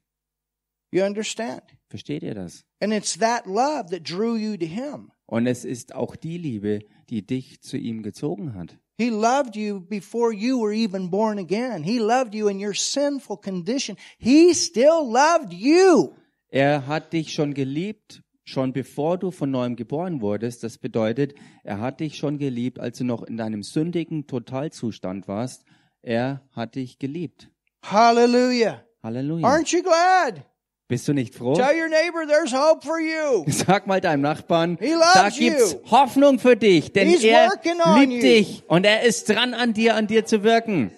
You understand? Versteht ihr das? And it's that love that drew you to him. Und es ist auch die Liebe, die dich zu ihm gezogen hat. He loved you before you were even born again. He loved you in your sinful condition. He still loved you. Er hat dich schon geliebt, schon bevor du von neuem geboren wurdest. Das bedeutet, er hat dich schon geliebt, als du noch in deinem sündigen Totalzustand warst. Er hat dich geliebt. Hallelujah. Halleluja. Aren't you glad? Bist du nicht froh? Tell your neighbor there's hope for you. Sag mal deinem Nachbarn, da gibt's you. Hoffnung für dich, denn He's er liebt you. dich und er ist dran an dir, an dir zu wirken.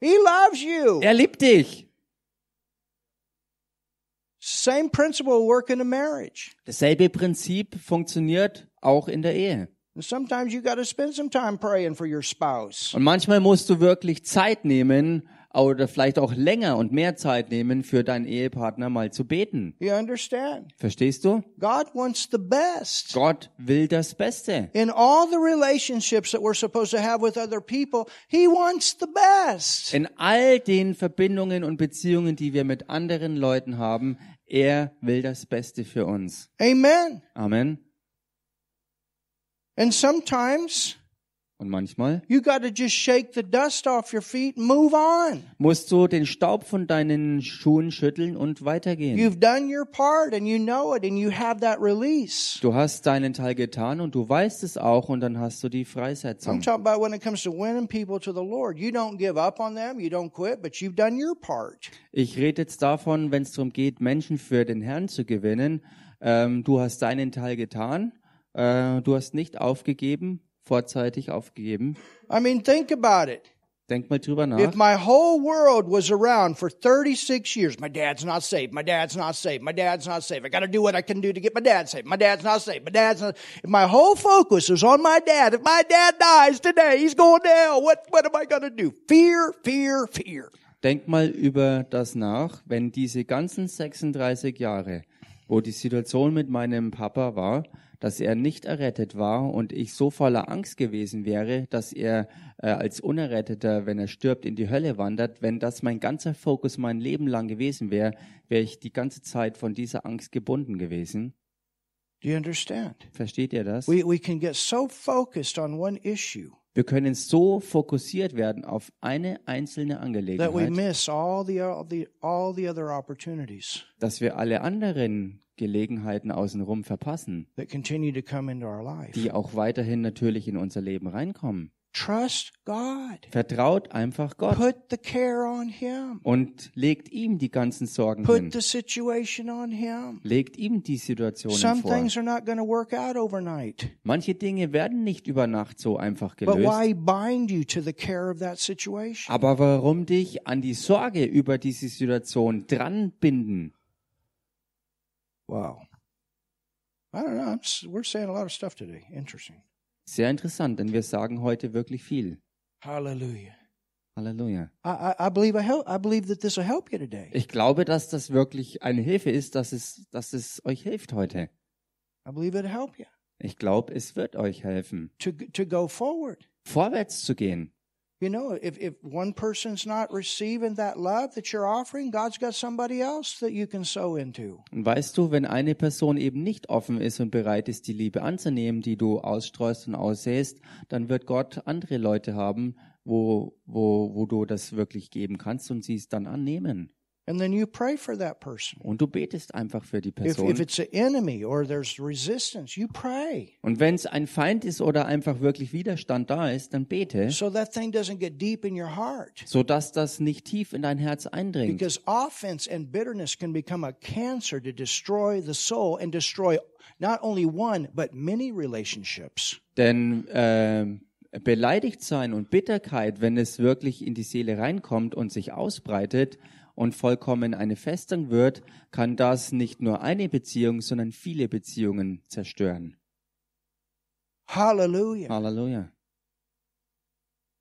He loves you. Er liebt dich. Same principle work in a marriage. Dasselbe Prinzip funktioniert auch in der Ehe. Und manchmal musst du wirklich Zeit nehmen oder vielleicht auch länger und mehr Zeit nehmen, für deinen Ehepartner mal zu beten. You understand? Verstehst du? God wants the best. Gott will das Beste. In all the relationships that we're supposed to have with other people, He wants the best. In all den Verbindungen und Beziehungen, die wir mit anderen Leuten haben, er will das Beste für uns. Amen. Amen. And sometimes Und manchmal musst du den Staub von deinen Schuhen schütteln und weitergehen. Du hast deinen Teil getan und du weißt es auch und dann hast du die Freisetzung. Ich rede jetzt davon, wenn es darum geht, Menschen für den Herrn zu gewinnen. Ähm, du hast deinen Teil getan. Äh, du hast nicht aufgegeben, vorzeitig aufgegeben. I mean, think about it. Denk mal drüber nach. If my whole world was around for 36 years, my dad's not saved, my dad's not saved, my dad's not saved. I got to do what I can do to get my dad saved. My dad's not saved, my dad's not. If my whole focus was on my dad, if my dad dies today, he's going to hell. What what am I going to do? Fear, fear, fear. Denk mal über das nach, wenn diese ganzen 36 Jahre, wo die Situation mit meinem Papa war, dass er nicht errettet war und ich so voller Angst gewesen wäre, dass er äh, als Unerretteter, wenn er stirbt, in die Hölle wandert, wenn das mein ganzer Fokus mein Leben lang gewesen wäre, wäre ich die ganze Zeit von dieser Angst gebunden gewesen. Do you understand? Versteht ihr das? We we can get so focused on one issue Wir können so fokussiert werden auf eine einzelne Angelegenheit, miss all the all the all the other opportunities dass wir alle anderen Gelegenheiten außenrum verpassen. that continue to come into our life. die auch weiterhin natürlich in unser Leben reinkommen. Trust God. Vertraut einfach Gott Put the care on Him. und legt ihm die ganzen Sorgen Put hin. the situation on Him. Legt ihm die Situationen Some vor. things are not going to work out overnight. Manche Dinge werden nicht über Nacht so einfach But gelöst. why bind you to the care of that situation? Aber warum dich an die Sorge über diese Situation dran binden? Wow. I don't know. We're saying a lot of stuff today. Interesting. Sehr interessant, denn wir sagen heute wirklich viel. Hallelujah. Halleluja. I, I, I believe I help. I believe that this will help you today. Ich glaube, dass das wirklich eine Hilfe ist, dass es, dass es euch hilft heute. I believe it'll help you Ich glaube, es wird euch helfen, to to go forward. vorwärts zu gehen. You know, if if one person's not receiving that love that you're offering, God's got somebody else that you can sow into. Weißt du, wenn eine Person eben nicht offen ist und bereit ist, die Liebe anzunehmen, die du ausstreust und aussäst, dann wird Gott andere Leute haben, wo, wo, wo du das wirklich geben kannst und sie es dann annehmen. And then you pray for that person. Und du betest einfach für die If, Person. if it's an enemy or there's resistance, you pray. Und wenn es ein Feind ist oder einfach wirklich Widerstand da ist, dann bete, So that thing doesn't get deep in your heart. sodass das nicht tief in dein Herz eindringt. Because offense and bitterness can become a cancer to destroy the soul and destroy not only one, but many relationships. Denn äh, beleidigt sein und Bitterkeit, wenn es wirklich in die Seele reinkommt und sich ausbreitet und vollkommen eine Festung wird, kann das nicht nur eine Beziehung, sondern viele Beziehungen zerstören. Hallelujah. Halleluja.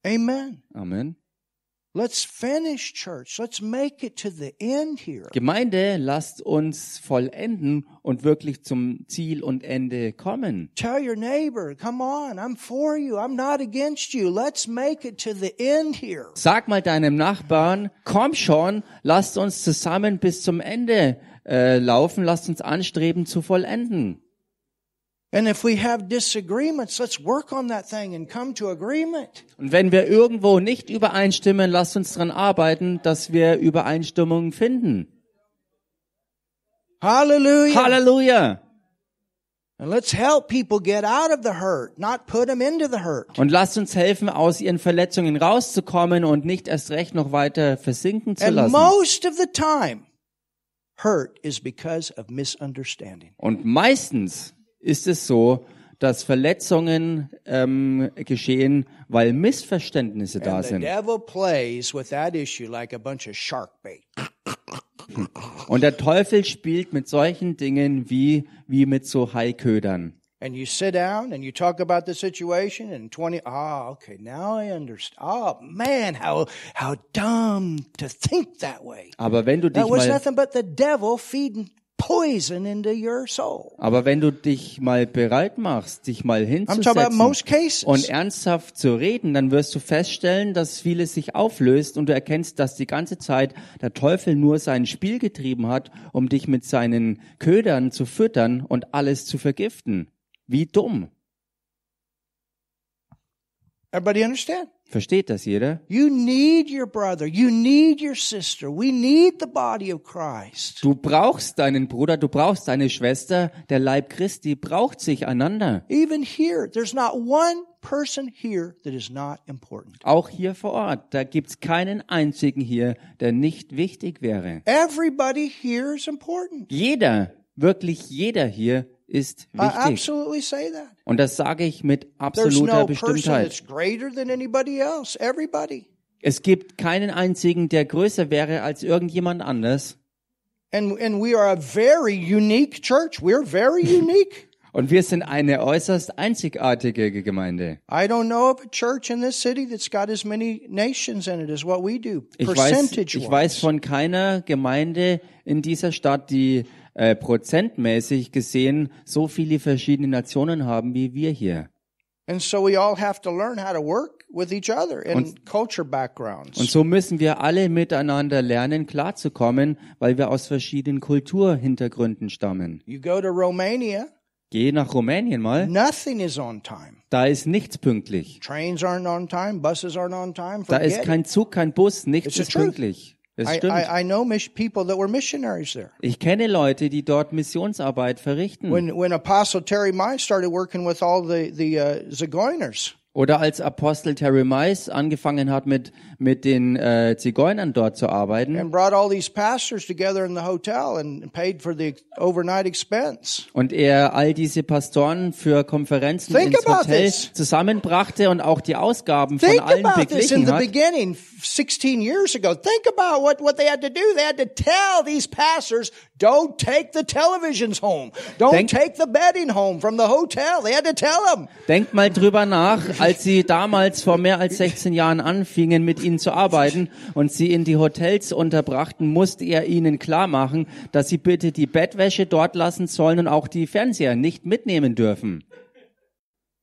Amen. Amen. Let's finish church. Let's make it to the end here. Gemeinde, lasst uns vollenden und wirklich zum Ziel und Ende kommen. Tell your neighbor, come on, I'm for you. I'm not against you. Let's make it to the end here. Sag mal deinem Nachbarn, komm schon, lasst uns zusammen bis zum Ende äh, laufen, lasst uns anstreben zu vollenden. Und wenn wir irgendwo nicht übereinstimmen, lasst uns daran arbeiten, dass wir Übereinstimmungen finden. Hallelujah. Halleluja! And let's help people get out of the hurt, not put them into the hurt. Und lasst uns helfen, aus ihren Verletzungen rauszukommen und nicht erst recht noch weiter versinken zu And lassen. most of the time, hurt is because of misunderstanding. Und meistens ist es so, dass Verletzungen ähm, geschehen, weil Missverständnisse da sind. devil plays with that issue like a bunch of shark bait. Und der Teufel spielt mit solchen Dingen wie, wie mit so Haiködern. And you sit down and you talk about the situation and 20, ah, okay, now I understand. Oh man, how, how dumb to think that way. Aber wenn du dich That was mal nothing but the devil feeding poison into your soul. Aber wenn du dich mal bereit machst, dich mal I'm talking about hinzusetzen most cases. und ernsthaft zu reden, dann wirst du feststellen, dass vieles sich auflöst und du erkennst, dass die ganze Zeit der Teufel nur sein Spiel getrieben hat, um dich mit seinen Ködern zu füttern und alles zu vergiften. Wie dumm. Everybody understand? Versteht das jeder? You need your brother. You need your sister. We need the body of Christ. Du brauchst deinen Bruder, du brauchst deine Schwester, der Leib Christi braucht sich einander. Even here, there's not one person here that is not important. Auch hier vor Ort, da gibt's keinen einzigen hier, der nicht wichtig wäre. Everybody here is important. Jeder, wirklich jeder hier ist I wichtig. absolutely say that. Und das sage ich mit absoluter Bestimmtheit. that's greater than anybody else. Everybody. Es gibt keinen einzigen, der größer wäre als irgendjemand anders. And, and we are a very unique church. We're very unique. Und wir sind eine äußerst einzigartige Gemeinde. I don't know of a church in this city that's got as many nations in it as what we do. Ich weiß, ich weiß von keiner Gemeinde in dieser Stadt, die äh, prozentmäßig gesehen so viele verschiedene Nationen haben wie wir hier. And so we all have to learn how to work with each other and culture backgrounds. Und so müssen wir alle miteinander lernen, klarzukommen, weil wir aus verschiedenen Kulturhintergründen stammen. You go to Romania, Geh nach Rumänien mal, nothing is on time. da ist nichts pünktlich. Trains aren't on time, buses aren't on time. Da ist kein Zug, kein Bus, nichts It's ist pünktlich. Es I, stimmt. I, I know mis- people that were missionaries there. Ich kenne Leute, die dort Missionsarbeit verrichten. When when Apostle Terry Mize started working with all the the uh, Zigeuners, Oder als Apostel Terry Mice angefangen hat, mit, mit den äh, Zigeunern dort zu arbeiten and brought all these pastors together in the hotel and paid for the overnight expense. und er all diese Pastoren für Konferenzen Think ins Hotel this. zusammenbrachte und auch die Ausgaben von Think allen about this in beglichen the hat. Beginning, 16 years ago. Think about what, what they had to do. They had to tell these pastors, don't take the televisions home. Don't Think- take the bedding home from the hotel. They had to tell them. Denkt mal drüber nach, als sie damals vor mehr als 16 Jahren anfingen, mit ihnen zu arbeiten und sie in die Hotels unterbrachten, musste er ihnen klar machen, dass sie bitte die Bettwäsche dort lassen sollen und auch die Fernseher nicht mitnehmen dürfen.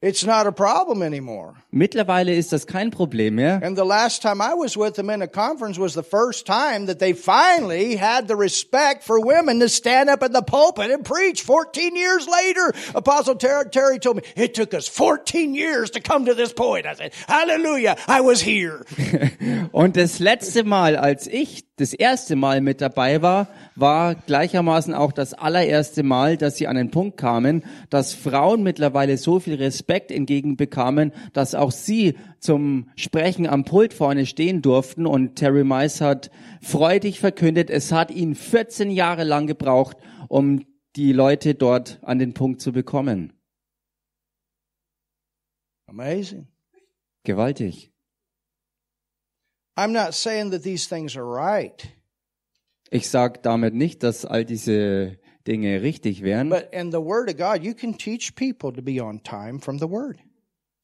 It's not a problem anymore. Mittlerweile ist das kein Problem mehr. And the last time I was with them in a conference was the first time that they finally had the respect for women to stand up in the pulpit and preach 14 years later. Apostle Ter- Terry told me, it took us 14 years to come to this point. I said, hallelujah, I was here. Und das letzte Mal, als ich das erste Mal mit dabei war, war gleichermaßen auch das allererste Mal, dass sie an den Punkt kamen, dass Frauen mittlerweile so viel Respekt entgegenbekamen, dass auch sie zum Sprechen am Pult vorne stehen durften. Und Terry Mice hat freudig verkündet, es hat ihn 14 Jahre lang gebraucht, um die Leute dort an den Punkt zu bekommen. Amazing. Gewaltig. I'm not saying that these things are right, Ich sage damit nicht, dass all diese Dinge richtig wären, but in the Word of God, you can teach people to be on time from the Word.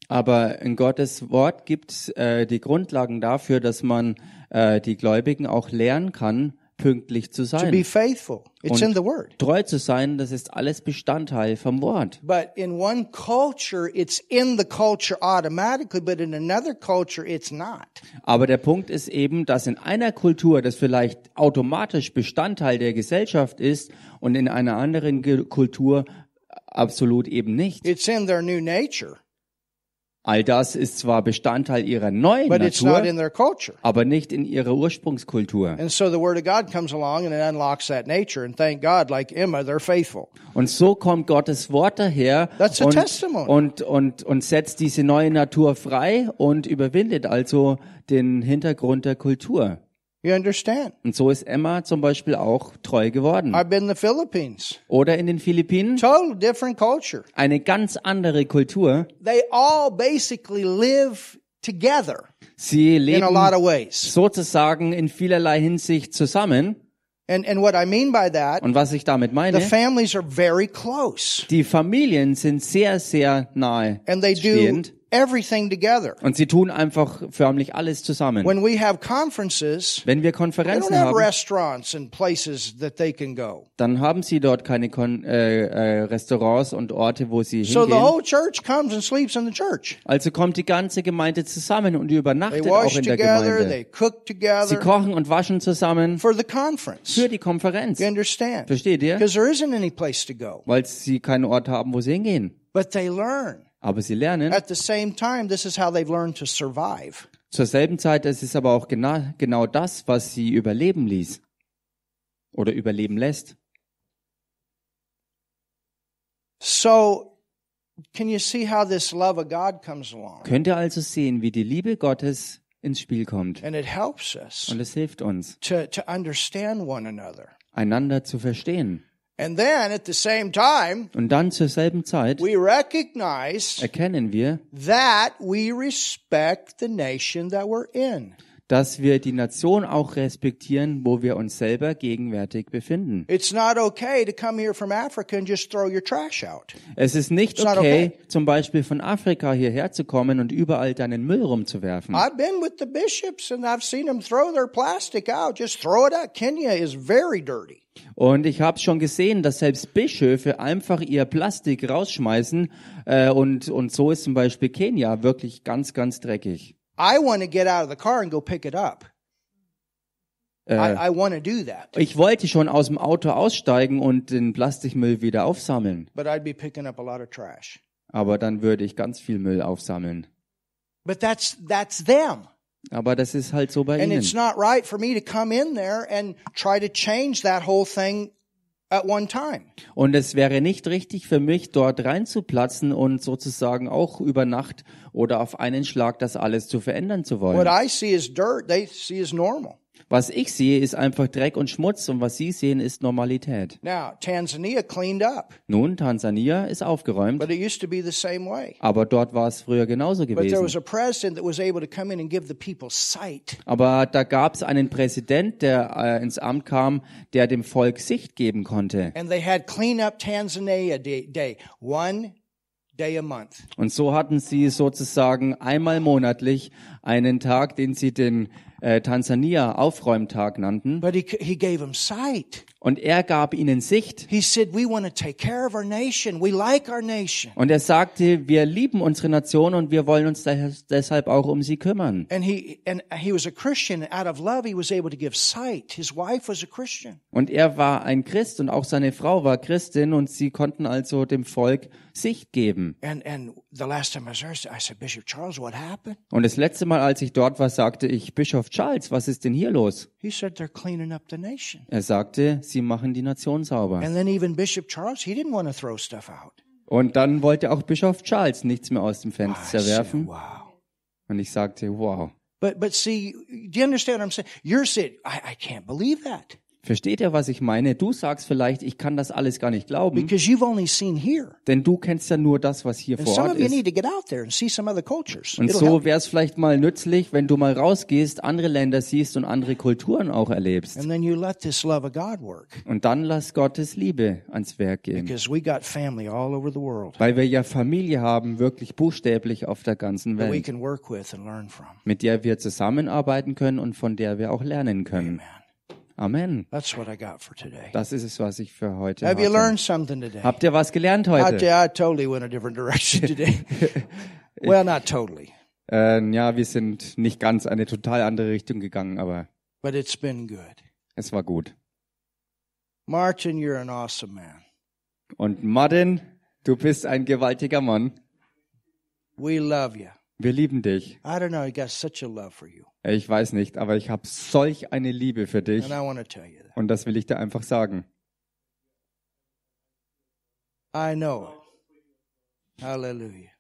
aber in Gottes Wort gibt es äh, die Grundlagen dafür, dass man äh, die Gläubigen auch lernen kann, pünktlich zu To be sein. faithful. It's in the Word. treu zu sein, das ist alles Bestandteil vom Wort. But in one culture, it's in the culture automatically, but in another culture, it's not. Aber der Punkt ist eben, dass in einer Kultur das vielleicht automatisch Bestandteil der Gesellschaft ist und in einer anderen Ge Kultur absolut eben nicht. It's in their new nature, All das ist zwar Bestandteil ihrer neuen but it's not Natur, in their culture. aber nicht in ihrer Ursprungskultur. And so the Word of God comes along and it unlocks that nature. And thank God, like Emma, they're faithful. Und so kommt Gottes Wort daher That's a und, testimony. und, und, und setzt diese neue Natur frei und überwindet also den Hintergrund der Kultur. You understand? Und so ist Emma zum Beispiel auch treu geworden. I've been in the Philippines. Oder in den Philippinen Total different culture. eine ganz andere Kultur. They all basically live together Sie in leben a lot of ways. sozusagen in vielerlei Hinsicht zusammen. And, and what I mean by that, Und was ich damit meine, the families are very close die Familien sind sehr, sehr nahe and they do stehend. Everything together. Und sie tun einfach förmlich alles zusammen. When we have conferences, Wenn wir Konferenzen haben, restaurants and places that they can go. dann haben sie dort keine Kon äh, äh, Restaurants und Orte, wo sie So the hingehen. whole church comes and sleeps in the church. Also kommt die ganze Gemeinde zusammen und They übernachtet auch in der together, Gemeinde. they cook Sie together kochen und waschen zusammen for the conference. für die Konferenz. You understand? Versteht ihr? Because there isn't any place to go. Weil sie keinen Ort haben, wo sie hingehen. But they learn. Aber sie lernen. At the same time, this is how they've learned to survive. Zur selben Zeit, es ist aber auch genau, genau das, was sie überleben ließ. Oder überleben lässt. So, can you see how this love of God comes along? Könnt ihr also sehen, wie die Liebe Gottes ins Spiel kommt. And it helps us Und es hilft uns, to, to understand one another. einander zu verstehen. And then at the same time, Und dann zur selben Zeit erkennen wir, that we respect the nation that we're in. dass wir die Nation auch respektieren, wo wir uns selber gegenwärtig befinden. Es ist nicht okay, zum Beispiel von Afrika hierher zu kommen und überall deinen Müll rumzuwerfen. I've Und ich habe schon gesehen, dass selbst Bischöfe einfach ihr Plastik rausschmeißen äh, und, und so ist zum Beispiel Kenia wirklich ganz, ganz dreckig. I want to get out of the car and go pick it up. Äh, I, I want to do that. ich wollte schon aus dem Auto aussteigen und den Plastikmüll wieder aufsammeln, But I'd be picking up a lot of trash. aber dann würde ich ganz viel Müll aufsammeln. But that's that's them. Aber das ist halt so bei And ihnen. it's not right for me to come in there and try to change that whole thing at one time. Und es wäre nicht richtig für mich, dort reinzuplatzen und sozusagen auch über Nacht oder auf einen Schlag das alles zu verändern zu What wollen. I see as dirt, they see as normal. Was ich sehe, ist einfach Dreck und Schmutz und was Sie sehen, ist Normalität. Now, Tanzania cleaned up, Nun, Tansania ist aufgeräumt, but it used to be the same way. aber dort war es früher genauso But there was gewesen. a president that was able to come in and give the people sight. Aber da gab es einen Präsident, der äh, ins Amt kam, der dem Volk Sicht geben konnte. And they had Clean Up Tanzania day, day one day a month. Und so hatten sie sozusagen einmal monatlich einen Tag, den sie den äh, Tansania Aufräumtag nannten. But he, he gave them sight. Und er gab ihnen Sicht. He said, We want to take care of our nation. We like our nation. Und er sagte, wir lieben unsere Nation und wir wollen uns deshalb auch um sie kümmern. And he and he love. Und er war ein Christ und auch seine Frau war Christin und sie konnten also dem Volk Sicht geben. And and the last time I was there, I said, Bishop Charles, what happened? Und das letzte Mal, als ich dort war, sagte ich, Bischof Charles, was ist denn hier los? He said, they're cleaning up the nation. Er sagte, sie machen die Nation sauber. And then even Bishop Charles, he didn't want to throw stuff out. Und dann wollte auch Bischof Charles nichts mehr aus dem Fenster said, werfen. wow. Und ich sagte, wow. But, but see, do you understand what I'm saying? You're saying, I, I can't believe that Versteht ihr, was ich meine? Du sagst vielleicht, ich kann das alles gar nicht glauben, because you've only seen here. denn du kennst ja nur das, was hier And vor some Ort of you ist. need to get out there and see some other cultures. Und It'll so help. wäre es vielleicht mal nützlich, wenn du mal rausgehst, andere Länder siehst und andere Kulturen auch erlebst. And then you let this love of God work Und dann lass Gottes Liebe ans Werk gehen. because we got family all over the world Weil wir ja Familie haben, wirklich buchstäblich auf der ganzen that we Welt, can work with and learn from. mit der wir zusammenarbeiten können und von der wir auch lernen können. Amen. Amen. That's what I got for today. Das ist es, was ich für heute Have you learned something today? Habt ihr was gelernt I, heute? I totally went a different direction today. well, not totally, Äh, ja, wir sind nicht ganz eine total andere Richtung gegangen, aber but it's been good. es war gut. Martin, you're an awesome man. Und Martin, du bist ein gewaltiger Mann. We love you. Wir lieben dich. I don't know, you got such a love for you. Ich weiß nicht, aber ich habe solch eine Liebe für dich. And I want to tell you that. Und das will ich dir einfach sagen. I know it. Hallelujah.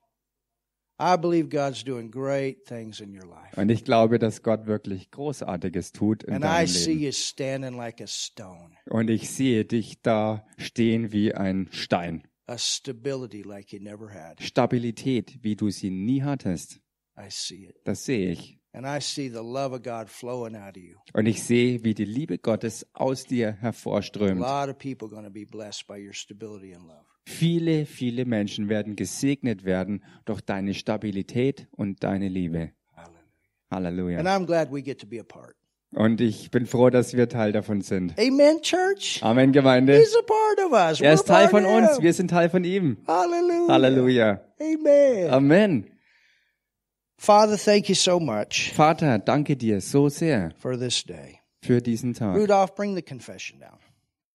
I believe God's doing great things in your life. Und ich glaube, dass Gott wirklich Großartiges tut in And I deinem see Leben. you standing like a stone, Und ich sehe dich da stehen wie ein Stein. a stability like you never had. Stabilität, wie du sie nie hattest. I see it. Das sehe ich. And I see the love of God flowing out of you. Und ich sehe, wie die Liebe Gottes aus dir A hervorströmt. lot of people going to be blessed by your stability and love. Viele, viele Menschen werden gesegnet werden durch deine Stabilität und deine Liebe. Halleluja. I'm glad we get to be a part. Und ich bin froh, dass wir Teil davon sind. Amen, church. Amen, Gemeinde. He's a part of us. Er ist Teil von uns. Wir sind Teil von ihm. Hallelujah. Halleluja. Amen. Amen. Father, thank you so much Vater, danke dir so sehr for this day. für diesen Tag. Rudolph, bring the confession down.